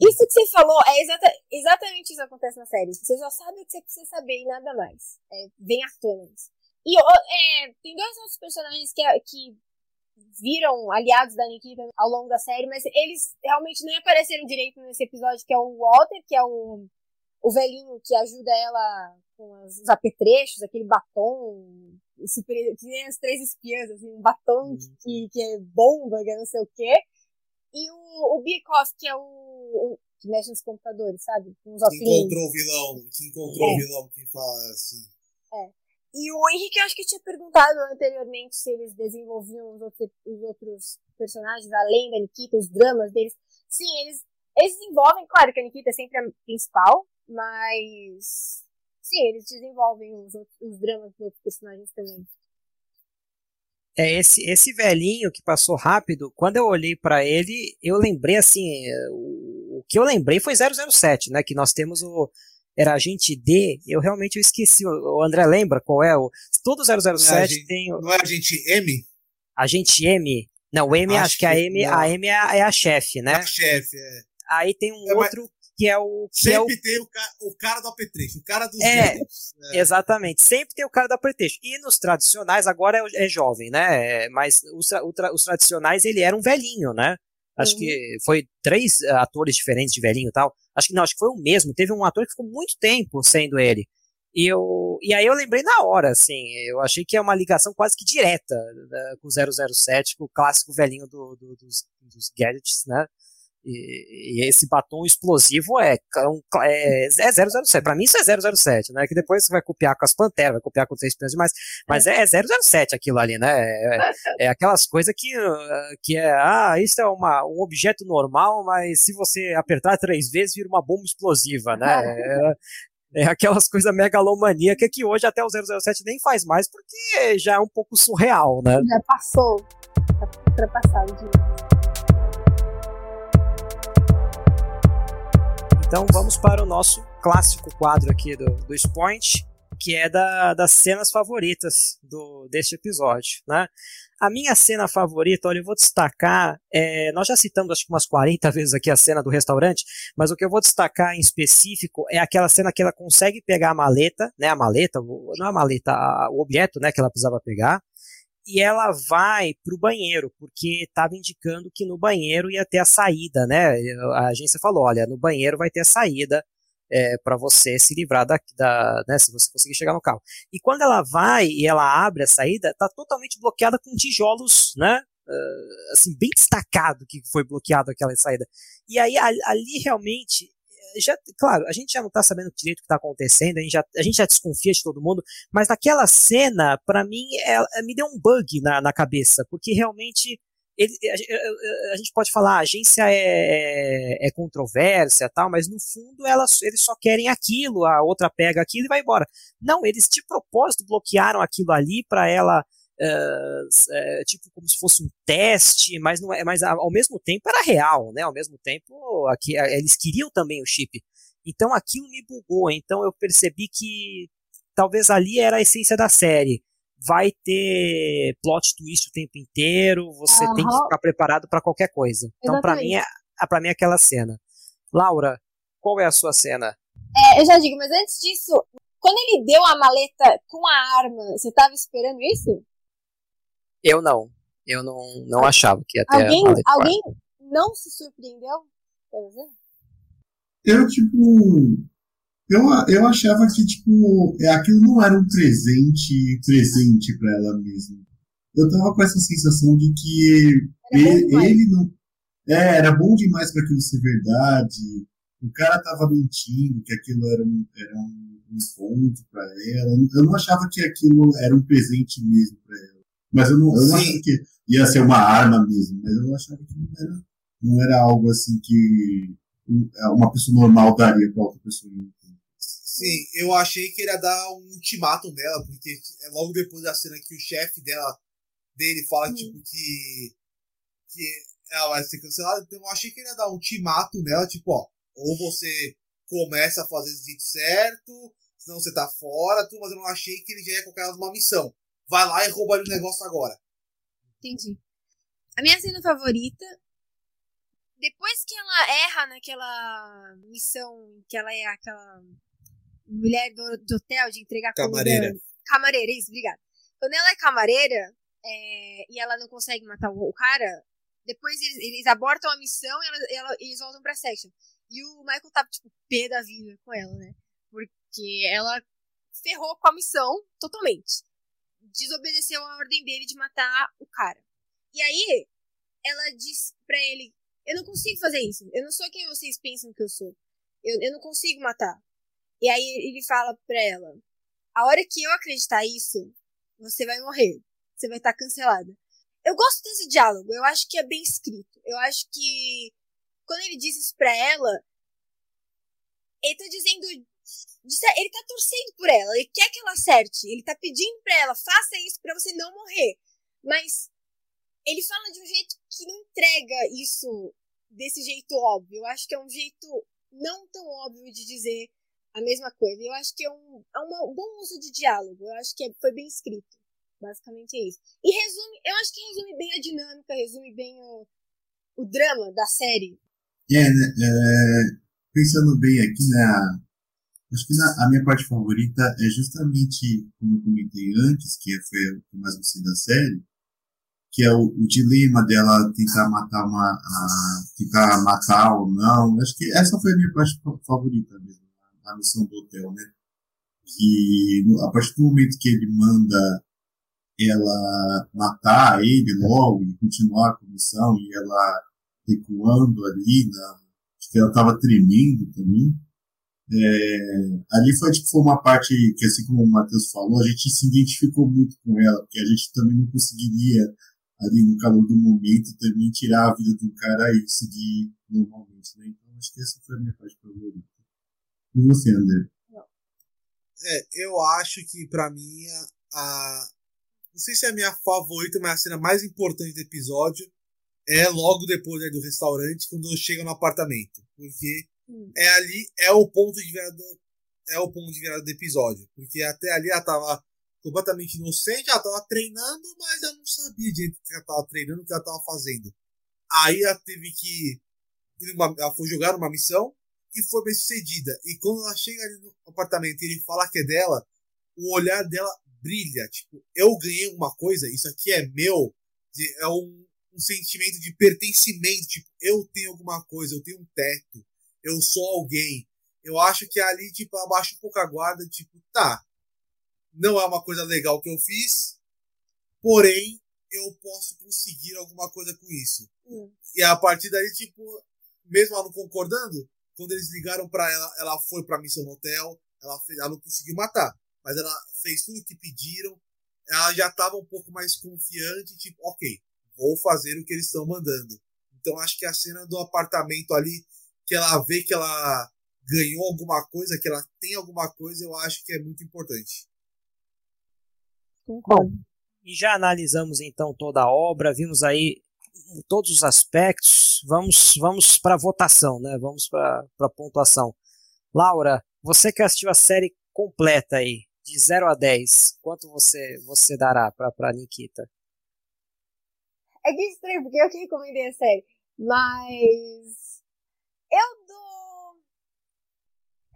Isso que você falou é exata, exatamente isso que acontece na série. Você só sabe o que você precisa saber e nada mais. É, vem à tona. E é, tem dois outros personagens que, que viram aliados da Nikita ao longo da série, mas eles realmente nem apareceram direito nesse episódio, que é o Walter, que é o, o velhinho que ajuda ela com os apetrechos, aquele batom super, que nem as três espiãs, assim, um batom uhum. que, que é bomba, que é não sei o quê. E o, o Birkoff, que é o, o, que mexe nos computadores, sabe? Com os que encontrou o vilão, que encontrou o é. vilão que fala assim. É. E o Henrique, eu acho que tinha perguntado anteriormente se eles desenvolviam os outros, os outros personagens, além da Nikita, os dramas deles. Sim, eles, eles desenvolvem, claro que a Nikita é sempre a principal, mas. Sim, eles desenvolvem os, outros, os dramas dos outros personagens também. É, esse, esse velhinho que passou rápido, quando eu olhei para ele, eu lembrei assim, o, o, que eu lembrei foi 007, né, que nós temos o era agente D, eu realmente eu esqueci, o, André lembra qual é o, todo 007 não é tem... Não é agente M? Agente M? Não, o M, acho, acho que a M, a M é a, é a chefe, né? É a chefe, é. Aí tem um é, outro que é o. Que sempre é o... tem o, ca... o, cara do apetrecho, o cara dos é, é, Exatamente, sempre tem o cara do apetrecho. E nos tradicionais, agora é, é jovem, né? Mas os, os, tradicionais ele era um velhinho, né? Acho que foi três uh, atores diferentes de velhinho e tal. Acho que não, acho que foi o mesmo. Teve um ator que ficou muito tempo sendo ele. E, eu, e aí eu lembrei na hora, assim, eu achei que é uma ligação quase que direta né, com o 007, com o clássico velhinho do, do, dos, dos gadgets, né? E, e, esse batom explosivo é, é, é 007. Pra mim isso é 007, né? Que depois você vai copiar com as Panteras, vai copiar com três peões demais. Mas é, é 007 aquilo ali, né? É, é, aquelas coisas que, que é, ah, isso é uma, um objeto normal, mas se você apertar três vezes vira uma bomba explosiva, né? É, é aquelas coisas megalomaníacas que hoje até o 007 nem faz mais, porque já é um pouco surreal, né? Já passou. Tá ultrapassado de Então vamos para o nosso clássico quadro aqui do, do Point, que é da, das cenas favoritas do, deste episódio, né? A minha cena favorita, olha, eu vou destacar, é, nós já citamos acho que umas 40 vezes aqui a cena do restaurante, mas o que eu vou destacar em específico é aquela cena que ela consegue pegar a maleta, né, a maleta, não a maleta, a, o objeto, né, que ela precisava pegar, e ela vai para o banheiro, porque estava indicando que no banheiro ia ter a saída, né? A agência falou: olha, no banheiro vai ter a saída é, para você se livrar da, da né, se você conseguir chegar no carro. E quando ela vai e ela abre a saída, está totalmente bloqueada com tijolos, né? Uh, assim, bem destacado que foi bloqueado aquela saída. E aí ali realmente já, claro, a gente já não tá sabendo direito o que tá acontecendo, a gente já, a gente já desconfia de todo mundo, mas naquela cena, para mim, é, é, me deu um bug na, na cabeça, porque realmente ele, a, a, gente pode falar, a agência é, é controvérsia tal, mas no fundo elas, eles só querem aquilo, a outra pega aquilo e vai embora. Não, eles de propósito bloquearam aquilo ali para ela Uh, tipo como se fosse um teste, mas não é, mas ao mesmo tempo era real, né? Ao mesmo tempo, aqui eles queriam também o chip. Então aquilo me bugou. Então eu percebi que talvez ali era a essência da série. Vai ter plot twist o tempo inteiro. Você uhum. tem que ficar preparado para qualquer coisa. Então para mim é para mim é aquela cena. Laura, qual é a sua cena? É, eu já digo, mas antes disso, quando ele deu a maleta com a arma, você estava esperando isso? Eu não. Eu não, não achava que ia ter alguém, alguém não se surpreendeu? Eu, tipo. Eu, eu achava que, tipo, é, aquilo não era um presente presente para ela mesma. Eu tava com essa sensação de que ele, ele, não. É, era bom demais para aquilo ser verdade. O cara tava mentindo que aquilo era um, era um encontro para ela. Eu não achava que aquilo era um presente mesmo para ela. Mas eu não, eu não achava que ia ser uma arma mesmo, mas eu achava que não era, não era algo assim que é, uma pessoa normal daria para outra pessoa. Sim, eu achei que ele ia dar um ultimato nela, porque é logo depois da cena que o chefe dela dele fala, hum. tipo, que, que ela vai ser cancelada. Então eu achei que ele ia dar um ultimato nela, tipo, ó, ou você começa a fazer o jeito certo, senão você tá fora, tudo, mas eu não achei que ele já ia colocar uma missão vai lá e rouba o negócio agora. Entendi. A minha cena favorita, depois que ela erra naquela missão que ela é aquela mulher do, do hotel de entregar camareira. comida. Camareira, isso, obrigada. Quando ela é camareira é, e ela não consegue matar o, o cara, depois eles, eles, abortam a missão e ela, ela, eles voltam pra section. E o Michael tá, tipo, pé da vida com ela, né? Porque ela ferrou com a missão totalmente desobedeceu a ordem dele de matar o cara. E aí, ela diz pra ele: Eu não consigo fazer isso. Eu não sou quem vocês pensam que eu sou. Eu, eu não consigo matar. E aí ele fala pra ela: A hora que eu acreditar isso, você vai morrer. Você vai estar tá cancelada. Eu gosto desse diálogo. Eu acho que é bem escrito. Eu acho que quando ele diz isso pra ela, ele tá dizendo ele tá torcendo por ela, ele quer que ela acerte, ele tá pedindo pra ela, faça isso para você não morrer. Mas ele fala de um jeito que não entrega isso desse jeito óbvio. Eu acho que é um jeito não tão óbvio de dizer a mesma coisa. Eu acho que é um, é um bom uso de diálogo. Eu acho que é, foi bem escrito. Basicamente é isso. E resume, eu acho que resume bem a dinâmica, resume bem o, o drama da série. É, né, é, pensando bem aqui na, Acho que a minha parte favorita é justamente, como eu comentei antes, que foi o que mais gostei da série, que é o, o dilema dela tentar matar uma. A, tentar matar ou não. Acho que essa foi a minha parte favorita mesmo, a, a missão do hotel, né? Que a partir do momento que ele manda ela matar ele logo e continuar a missão e ela recuando ali, na, acho que ela estava tremendo também é, ali foi, tipo, foi uma parte que, assim como o Matheus falou, a gente se identificou muito com ela, porque a gente também não conseguiria, ali no calor do momento, também tirar a vida do cara e seguir normalmente, né? Então, acho que essa foi a minha parte favorita. E você, André? É, eu acho que, para mim, a. Não sei se é a minha favorita, mas a cena mais importante do episódio é logo depois né, do restaurante, quando chega no apartamento. Porque é ali, é o ponto de virada, é o ponto de virada do episódio. Porque até ali ela tava completamente inocente, ela tava treinando, mas eu não sabia direito que ela tava treinando, o que ela tava fazendo. Aí ela teve que. ela foi jogar numa missão e foi bem sucedida. E quando ela chega ali no apartamento e ele fala que é dela, o olhar dela brilha. Tipo, eu ganhei uma coisa, isso aqui é meu. É um, um sentimento de pertencimento. Tipo, eu tenho alguma coisa, eu tenho um teto eu sou alguém. Eu acho que ali, tipo, abaixa um pouco a guarda, tipo, tá, não é uma coisa legal que eu fiz, porém, eu posso conseguir alguma coisa com isso. Hum. E a partir daí, tipo, mesmo ela não concordando, quando eles ligaram para ela, ela foi para missão no hotel, ela, fez, ela não conseguiu matar, mas ela fez tudo o que pediram. Ela já estava um pouco mais confiante, tipo, ok, vou fazer o que eles estão mandando. Então acho que a cena do apartamento ali, que ela vê que ela ganhou alguma coisa, que ela tem alguma coisa, eu acho que é muito importante. Bom, e já analisamos então toda a obra, vimos aí todos os aspectos. Vamos, vamos para a votação, né? Vamos para a pontuação. Laura, você que assistiu a série completa aí, de 0 a 10, quanto você, você dará para Nikita? É que estranho, porque eu que recomendei a série. Mas. Eu dou.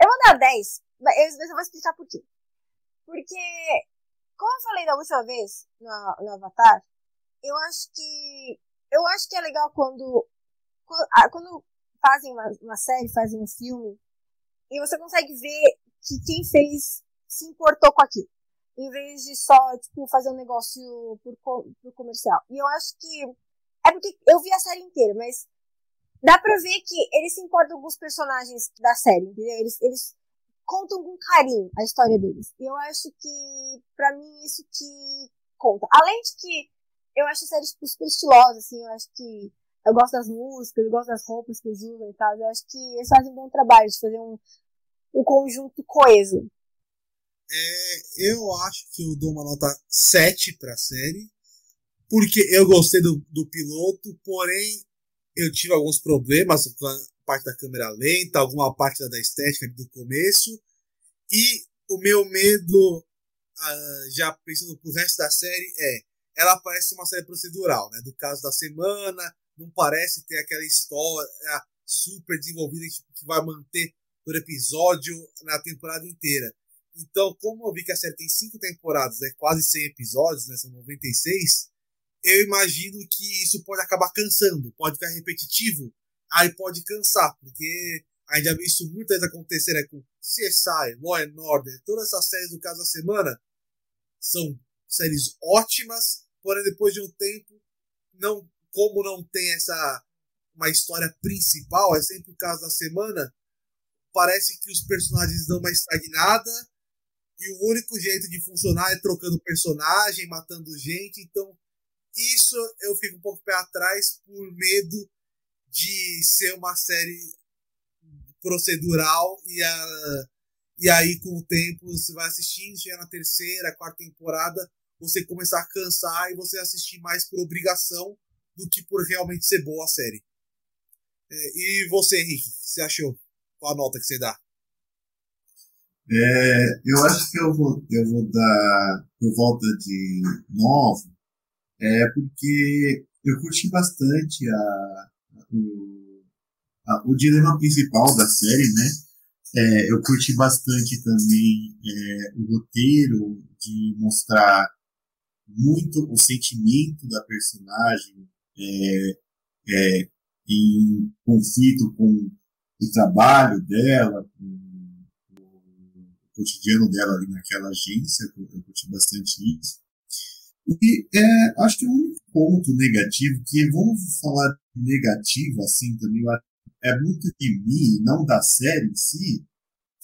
Eu vou dar 10. Mas eu vou explicar por quê. Porque, como eu falei da última vez no, no Avatar, eu acho que eu acho que é legal quando, quando fazem uma, uma série, fazem um filme, e você consegue ver que quem fez se importou com aquilo. Em vez de só, tipo, fazer um negócio por, por comercial. E eu acho que. É porque eu vi a série inteira, mas dá pra ver que eles se importam com os personagens da série, entendeu? Eles, eles contam com carinho a história deles. E eu acho que, pra mim, isso que conta. Além de que eu acho a série tipo, super estilosa, assim, eu acho que eu gosto das músicas, eu gosto das roupas que eles usam e tal. Eu acho que eles fazem um bom trabalho de fazer um, um conjunto coeso. É, eu acho que eu dou uma nota 7 pra série, porque eu gostei do, do piloto, porém eu tive alguns problemas com a parte da câmera lenta, alguma parte da estética do começo, e o meu medo, uh, já pensando pro resto da série, é ela parece uma série procedural, né? Do caso da semana, não parece ter aquela história super desenvolvida tipo, que vai manter todo episódio na temporada inteira. Então, como eu vi que a série tem cinco temporadas, é quase 100 episódios, né? São 96. Eu imagino que isso pode acabar cansando, pode ficar repetitivo, aí pode cansar, porque a gente já viu isso muitas vezes acontecer né, com CSI, Law and Order, todas essas séries do caso da semana são séries ótimas, porém depois de um tempo, não, como não tem essa uma história principal, é sempre o caso da semana, parece que os personagens dão uma estagnada e o único jeito de funcionar é trocando personagem, matando gente, então isso eu fico um pouco pé atrás por medo de ser uma série procedural e, a, e aí com o tempo você vai assistindo, chega na terceira, quarta temporada, você começar a cansar e você assistir mais por obrigação do que por realmente ser boa a série. É, e você, Henrique, o que você achou? Qual a nota que você dá? É, eu acho que eu vou, eu vou dar por volta de 9, é, porque eu curti bastante a, o, a, o dilema principal da série, né? É, eu curti bastante também é, o roteiro de mostrar muito o sentimento da personagem é, é, em conflito com o trabalho dela, com o cotidiano dela ali naquela agência, eu curti bastante isso. E é, acho que o único ponto negativo, que vamos falar negativo assim também, é muito de mim, não da série em si,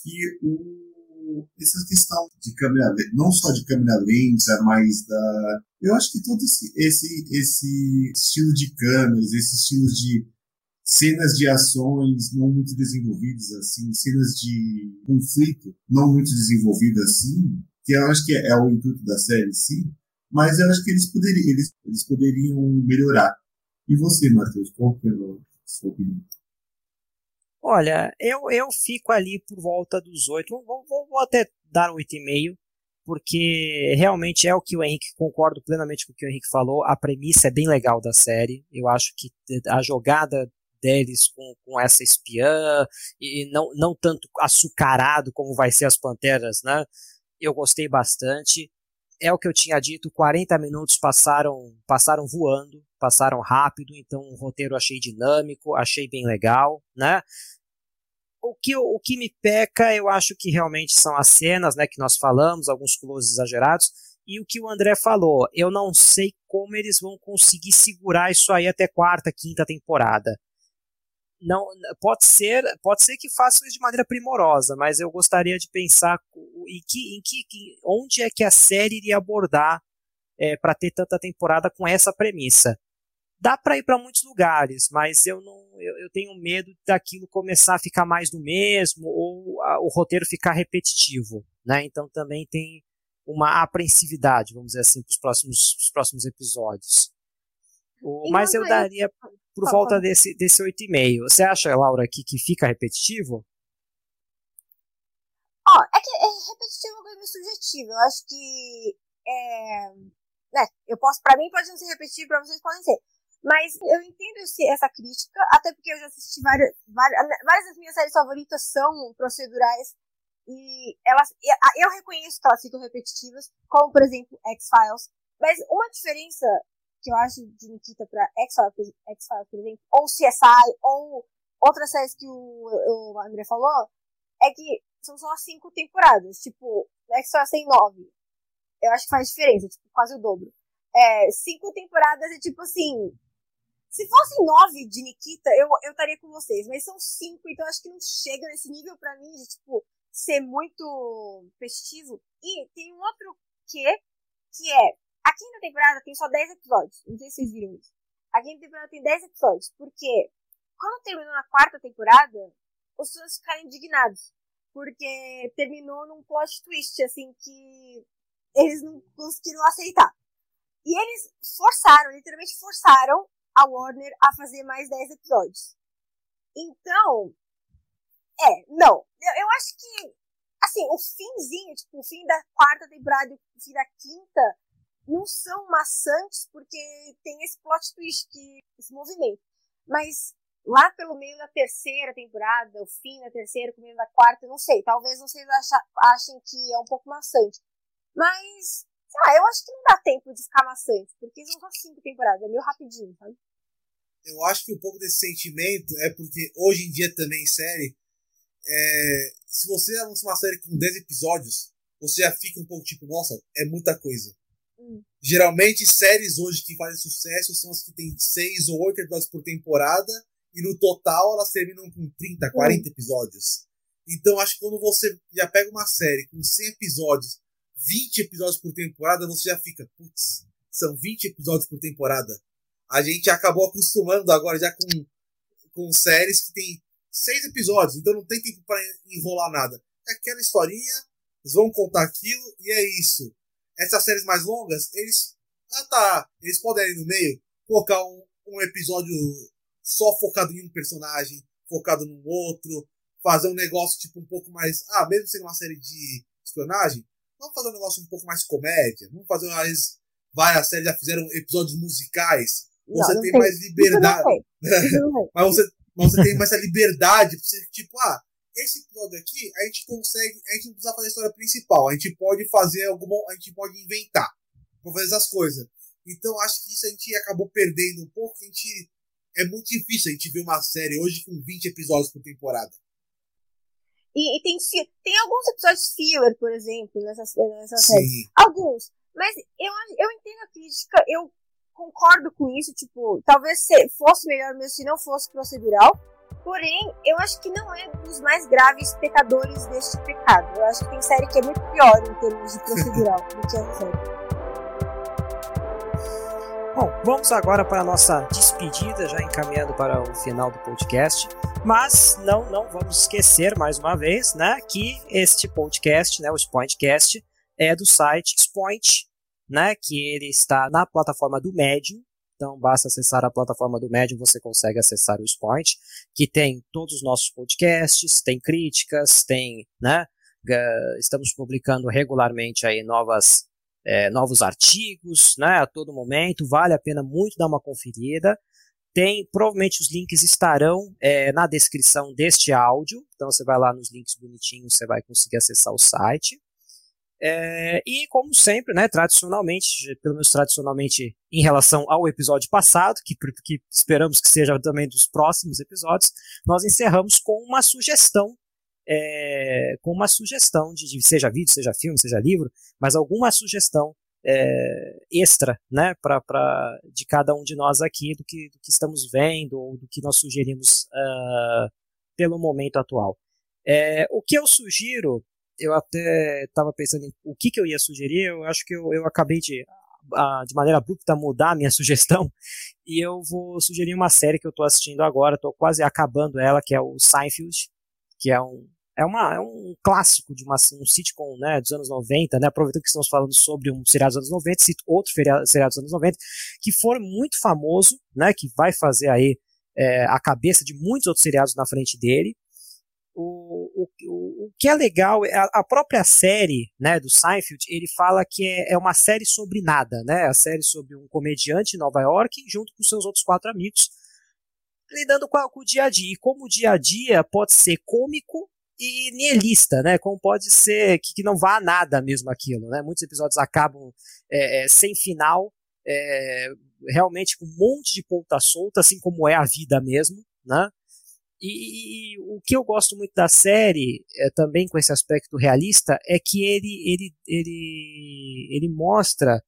que o essa questão de câmera não só de câmera lenta, mas da. Eu acho que todo esse, esse, esse estilo de câmeras, esse estilo de cenas de ações não muito desenvolvidas assim, cenas de conflito não muito desenvolvidas assim, que eu acho que é, é o intuito da série, sim, mas eu acho que eles poderiam, eles, eles poderiam melhorar. E você, Matheus, qual que é a sua opinião? Olha, eu, eu fico ali por volta dos 8. Vou, vou, vou até dar um 8,5, porque realmente é o que o Henrique, concordo plenamente com o que o Henrique falou. A premissa é bem legal da série. Eu acho que a jogada deles com, com essa espiã, e não, não tanto açucarado como vai ser as Panteras, né? Eu gostei bastante. É o que eu tinha dito, 40 minutos passaram passaram voando, passaram rápido, então o roteiro achei dinâmico, achei bem legal, né? o que, o que me peca, eu acho que realmente são as cenas, né, que nós falamos, alguns closes exagerados, e o que o André falou, eu não sei como eles vão conseguir segurar isso aí até quarta, quinta temporada. Não pode ser pode ser que façam isso de maneira primorosa, mas eu gostaria de pensar em que, em que onde é que a série iria abordar é, para ter tanta temporada com essa premissa. Dá para ir para muitos lugares, mas eu não eu, eu, tenho medo daquilo começar a ficar mais do mesmo ou a, o roteiro ficar repetitivo, né? Então também tem uma apreensividade, vamos dizer assim, para os próximos, próximos episódios. O, mas eu daria por volta desse, desse 8,5. Você acha, Laura, que, que fica repetitivo? Ó, é que é repetitivo é uma coisa subjetiva. Eu acho que. É, né, eu posso, pra mim pode não ser repetitivo, pra vocês podem ser. Mas eu entendo essa crítica, até porque eu já assisti várias, várias. Várias das minhas séries favoritas são procedurais. E elas. Eu reconheço que elas ficam repetitivas, como por exemplo X-Files. Mas uma diferença que eu acho de Nikita pra X-Files, por exemplo, ou CSI, ou outras séries que o, o André falou, é que são só cinco temporadas. Tipo, X-Files tem nove. Eu acho que faz diferença, tipo, quase o dobro. É, cinco temporadas é tipo assim. Se fossem nove de Nikita, eu, eu estaria com vocês, mas são cinco, então acho que não chega nesse nível para mim de, tipo, ser muito festivo. E tem um outro que, que é a quinta temporada tem só 10 episódios. Não sei se vocês viram isso. A quinta temporada tem 10 episódios. Porque quando terminou na quarta temporada, os fãs ficaram indignados. Porque terminou num plot twist, assim, que eles não conseguiram aceitar. E eles forçaram, literalmente forçaram a Warner a fazer mais 10 episódios. Então, é, não. Eu, eu acho que, assim, o finzinho, tipo, o fim da quarta temporada e o fim da quinta não são maçantes porque tem esse plot twist, que, esse movimento. Mas lá pelo meio da terceira temporada, o fim da terceira, o meio da quarta, não sei. Talvez vocês achem que é um pouco maçante. Mas, sei lá, eu acho que não dá tempo de ficar maçante, porque são só cinco temporadas, é meio rapidinho, sabe? Eu acho que um pouco desse sentimento é porque hoje em dia também, série, é, se você anuncia uma série com 10 episódios, você já fica um pouco tipo, nossa, é muita coisa. Geralmente, séries hoje que fazem sucesso são as que têm 6 ou 8 episódios por temporada, e no total elas terminam com 30, 40 hum. episódios. Então, acho que quando você já pega uma série com 100 episódios, 20 episódios por temporada, você já fica, putz, são 20 episódios por temporada. A gente acabou acostumando agora já com, com séries que tem 6 episódios, então não tem tempo para enrolar nada. É aquela historinha, eles vão contar aquilo e é isso essas séries mais longas, eles. Ah tá, eles podem ir no meio, colocar um, um episódio só focado em um personagem, focado no outro, fazer um negócio tipo um pouco mais. Ah, mesmo sendo uma série de espionagem, vamos fazer um negócio um pouco mais comédia. Vamos fazer umas. Várias séries já fizeram episódios musicais. Você não, não tem, tem mais liberdade. mas, você, mas você tem mais essa liberdade pra você, tipo, ah, esse episódio aqui, a gente consegue, a gente não precisa fazer a história principal, a gente pode fazer alguma, a gente pode inventar para fazer essas coisas. Então acho que isso a gente acabou perdendo um pouco, a gente é muito difícil a gente ver uma série hoje com 20 episódios por temporada. E, e tem, tem alguns episódios filler, por exemplo, nessa, nessa série. Alguns. Mas eu, eu entendo a crítica, eu concordo com isso, tipo, talvez fosse melhor mesmo se não fosse procedural. Porém, eu acho que não é dos mais graves pecadores deste pecado. Eu acho que tem série que é muito pior em termos de procedural do que essa série. Bom, vamos agora para a nossa despedida, já encaminhando para o final do podcast. Mas não, não vamos esquecer mais uma vez, né, que este podcast, né, o Spointcast, é do site Spoint, né, que ele está na plataforma do Medium, então, basta acessar a plataforma do Medium, você consegue acessar o Spoint, que tem todos os nossos podcasts, tem críticas, tem, né? Estamos publicando regularmente aí novas, é, novos artigos, né? A todo momento, vale a pena muito dar uma conferida. Tem, provavelmente os links estarão é, na descrição deste áudio, então você vai lá nos links bonitinhos, você vai conseguir acessar o site. É, e como sempre, né, tradicionalmente, pelo menos tradicionalmente em relação ao episódio passado, que, que esperamos que seja também dos próximos episódios, nós encerramos com uma sugestão, é, com uma sugestão de, de, seja vídeo, seja filme, seja livro, mas alguma sugestão é, extra, né, pra, pra, de cada um de nós aqui, do que, do que estamos vendo, ou do que nós sugerimos uh, pelo momento atual. É, o que eu sugiro, eu até estava pensando em o que, que eu ia sugerir, eu acho que eu, eu acabei de, de maneira abrupta, mudar a minha sugestão, e eu vou sugerir uma série que eu estou assistindo agora, estou quase acabando ela, que é o Seinfeld, que é um é, uma, é um clássico de uma, um sitcom né, dos anos 90, né, aproveitando que estamos falando sobre um seriado dos anos 90, cito outro seriado, dos anos 90, que foi muito famoso, né, que vai fazer aí é, a cabeça de muitos outros seriados na frente dele. O, o, o, que é legal, é a, a, própria série né, do Seinfeld, ele fala que é, é uma série sobre nada, né, a série sobre um comediante em Nova York, junto com seus outros quatro amigos, lidando com, com o dia a dia. E como o dia a dia pode ser cômico, e nihilista, né? Como pode ser que, que, não vá a nada mesmo aquilo, né? Muitos episódios acabam é, é, sem final, é, realmente com um monte de ponta solta, assim como é a vida mesmo, né? E, e, o que eu gosto muito da série, é, também com esse aspecto realista, é que ele, ele, ele, ele mostra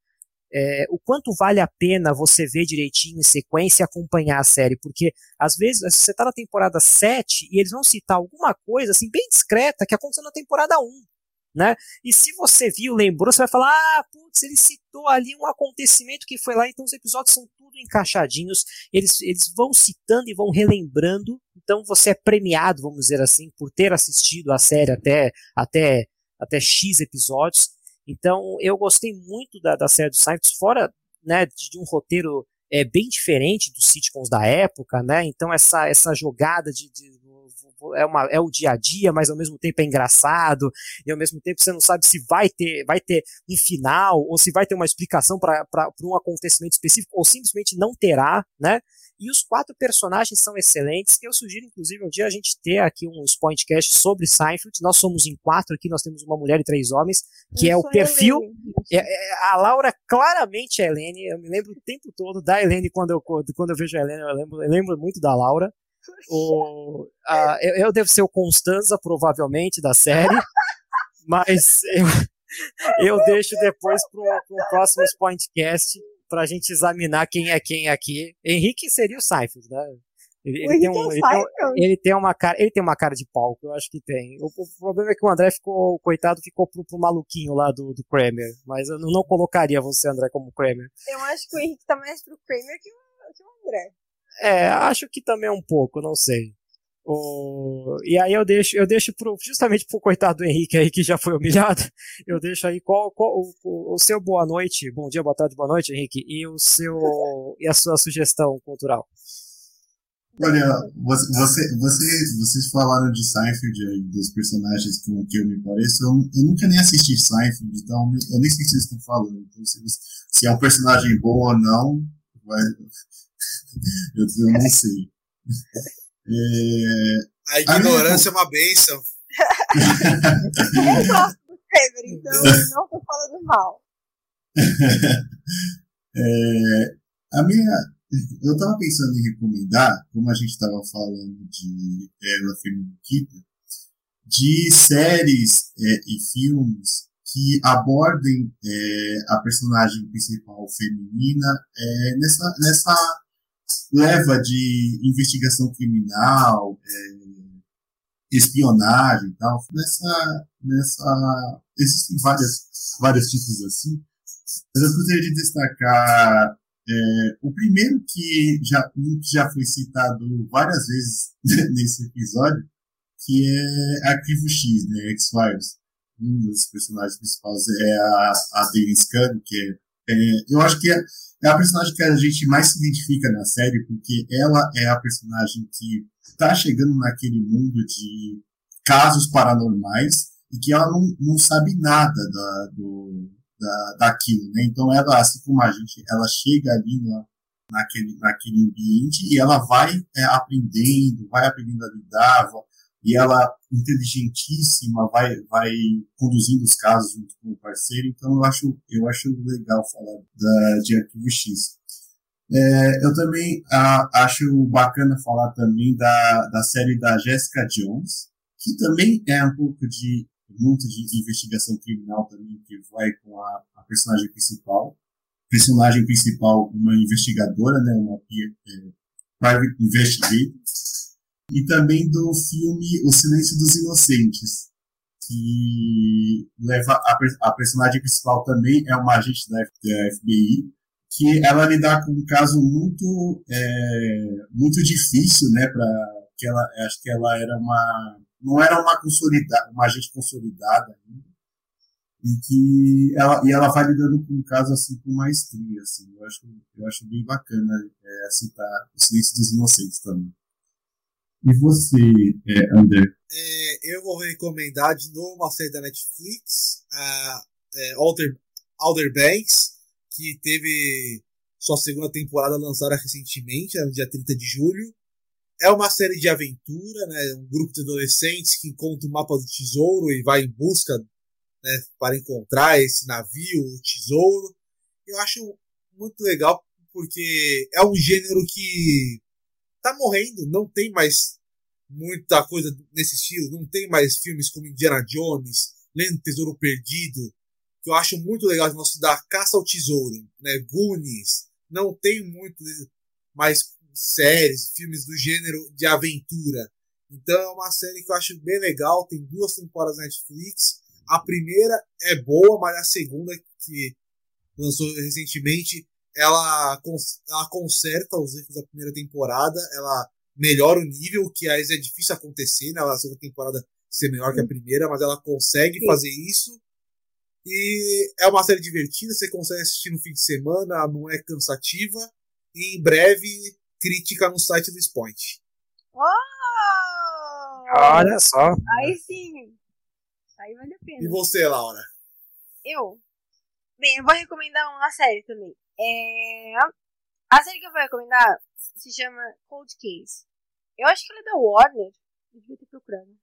é, o quanto vale a pena você ver direitinho em sequência e acompanhar a série, porque às vezes você está na temporada 7 e eles vão citar alguma coisa assim bem discreta que aconteceu na temporada 1. Né? E se você viu, lembrou, você vai falar: ah, putz, ele citou ali um acontecimento que foi lá, então os episódios são tudo encaixadinhos, eles, eles vão citando e vão relembrando, então você é premiado, vamos dizer assim, por ter assistido a série até, até, até X episódios. Então, eu gostei muito da, da série do Seinfeld, fora né, de, de um roteiro é, bem diferente dos sitcoms da época, né? Então, essa, essa jogada de, de é, uma, é o dia a dia, mas ao mesmo tempo é engraçado, e ao mesmo tempo você não sabe se vai ter, vai ter um final, ou se vai ter uma explicação para um acontecimento específico, ou simplesmente não terá, né? E os quatro personagens são excelentes. Eu sugiro, inclusive, um dia a gente ter aqui um Pointcast sobre Seinfeld. Nós somos em quatro aqui, nós temos uma mulher e três homens, que é o perfil. É, é, a Laura claramente é a Helene. Eu me lembro o tempo todo da Helene quando eu, quando eu vejo a Helene, eu lembro, eu lembro muito da Laura. O, a, eu, eu devo ser o Constanza, provavelmente, da série. mas eu, eu deixo depois para o próximo Pointcast para a gente examinar quem é quem aqui. Henrique seria o Seinfeld, né? Ele, ele, tem um, ele, tem, ele, tem, uma cara, ele tem uma cara de palco, eu acho que tem. O, o problema é que o André ficou, coitado, ficou pro, pro maluquinho lá do, do Kramer. Mas eu não, não, colocaria você, André, como Kramer. Eu acho que o Henrique tá mais pro Kramer que o, que o André. É, acho que também um pouco, não sei. O... E aí eu deixo, eu deixo pro, justamente pro coitado do Henrique aí que já foi humilhado, eu deixo aí qual, qual o, o, seu boa noite, bom dia, boa tarde, boa noite, Henrique, e o seu e a sua sugestão cultural. Olha, você, você, vocês, vocês falaram de Seinfeld dos personagens com que eu me pareço. Eu, eu nunca nem assisti Seinfeld, então eu nem sei o que vocês estão falando. Então, se, se é um personagem bom ou não, vai, eu, eu não sei. É... A ignorância a minha... é uma benção. eu gosto do Kramer, então não estou falando mal. É... A minha. Eu estava pensando em recomendar, como a gente estava falando de Ela Feminina, de séries é, e filmes que abordem é, a personagem principal feminina é, nessa, nessa leva de investigação criminal, é, espionagem e tal, nessa, nessa, existem várias, vários títulos assim, mas eu de destacar é, o primeiro que já, já foi citado várias vezes nesse episódio, que é Arquivo X, né, X-Files. Um dos personagens principais é a, a Denise Cano, que é é, eu acho que é, é, a personagem que a gente mais se identifica na série, porque ela é a personagem que está chegando naquele mundo de casos paranormais e que ela não, não sabe nada da, do, da, daquilo, né? Então ela, assim como a gente, ela chega ali na, naquele, naquele ambiente e ela vai é, aprendendo, vai aprendendo a lidar, e ela, inteligentíssima, vai, vai conduzindo os casos junto com o parceiro, então eu acho, eu acho legal falar da, de Arquivo X. É, eu também a, acho bacana falar também da, da série da Jessica Jones, que também é um pouco de muito de investigação criminal também, que vai com a, a personagem principal. Personagem principal, uma investigadora, né, uma é, private investigator. E também do filme O Silêncio dos Inocentes, que leva a, a personagem principal também é uma agente da, FBI, que ela lidar com um caso muito é, muito difícil, né, para que ela acho que ela era uma não era uma consolidada, uma agente consolidada ainda, e que ela e ela vai lidando com um caso assim com maestria, assim. Eu acho eu acho bem bacana é, citar o Silêncio dos Inocentes também. E você, é, André? É, eu vou recomendar de novo uma série da Netflix, a é, Banks, que teve sua segunda temporada lançada recentemente, no dia 30 de julho. É uma série de aventura, né? Um grupo de adolescentes que encontra o mapa do tesouro e vai em busca né, para encontrar esse navio, o tesouro. Eu acho muito legal porque é um gênero que tá morrendo, não tem mais muita coisa nesse estilo, não tem mais filmes como Indiana Jones, Lendo Tesouro Perdido, que eu acho muito legal, nosso da Caça ao Tesouro, né, Goonies, não tem muito mais séries, filmes do gênero de aventura. Então é uma série que eu acho bem legal, tem duas temporadas na Netflix. A primeira é boa, mas a segunda, que lançou recentemente, ela, ela conserta os erros da primeira temporada, ela melhora o nível, que às vezes é difícil acontecer, né? A segunda temporada ser melhor que a primeira, mas ela consegue Sim. fazer isso. E é uma série divertida, você consegue assistir no fim de semana, não é cansativa. E em breve, crítica no site do Spoint. Oh! Olha só. Aí sim. Aí vale a pena. E você, Laura? Eu? Bem, eu vou recomendar uma série também. É... A série que eu vou recomendar se chama Cold Case. Eu acho que ela é da Warner. Eu devia ter procurado.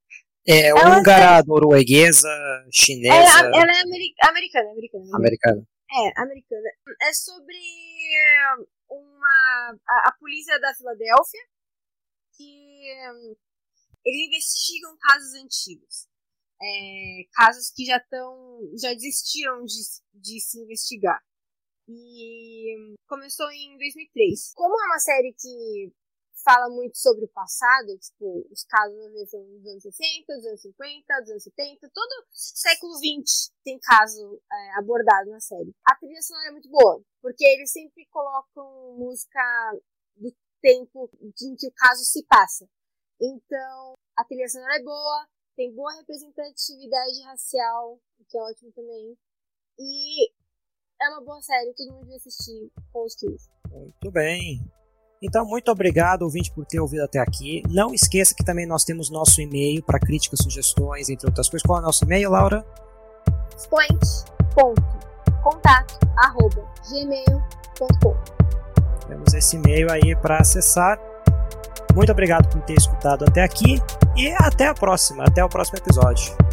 É húngara, tem... norueguesa, chinesa. Ela, ela é americana, americana, americana. Americana. É, americana. É sobre eh, uma a, a polícia da Filadélfia que um, eles investigam casos antigos. É, casos que já estão já desistiram de, de se investigar. E começou em 2003. Como é uma série que fala muito sobre o passado, tipo, os casos às vezes são dos anos 60, dos anos 50, dos anos 70, todo século 20 tem caso é, abordado na série. A trilha sonora é muito boa, porque eles sempre colocam música do tempo em que o caso se passa. Então, a trilha sonora é boa, tem boa representatividade racial, o que é ótimo também. E é uma boa série, todo mundo deve assistir com os kills. Muito bem. Então, muito obrigado, ouvinte, por ter ouvido até aqui. Não esqueça que também nós temos nosso e-mail para críticas, sugestões, entre outras coisas. Qual é o nosso e-mail, Laura? point.contato.gmail.com Temos esse e-mail aí para acessar. Muito obrigado por ter escutado até aqui e até a próxima, até o próximo episódio.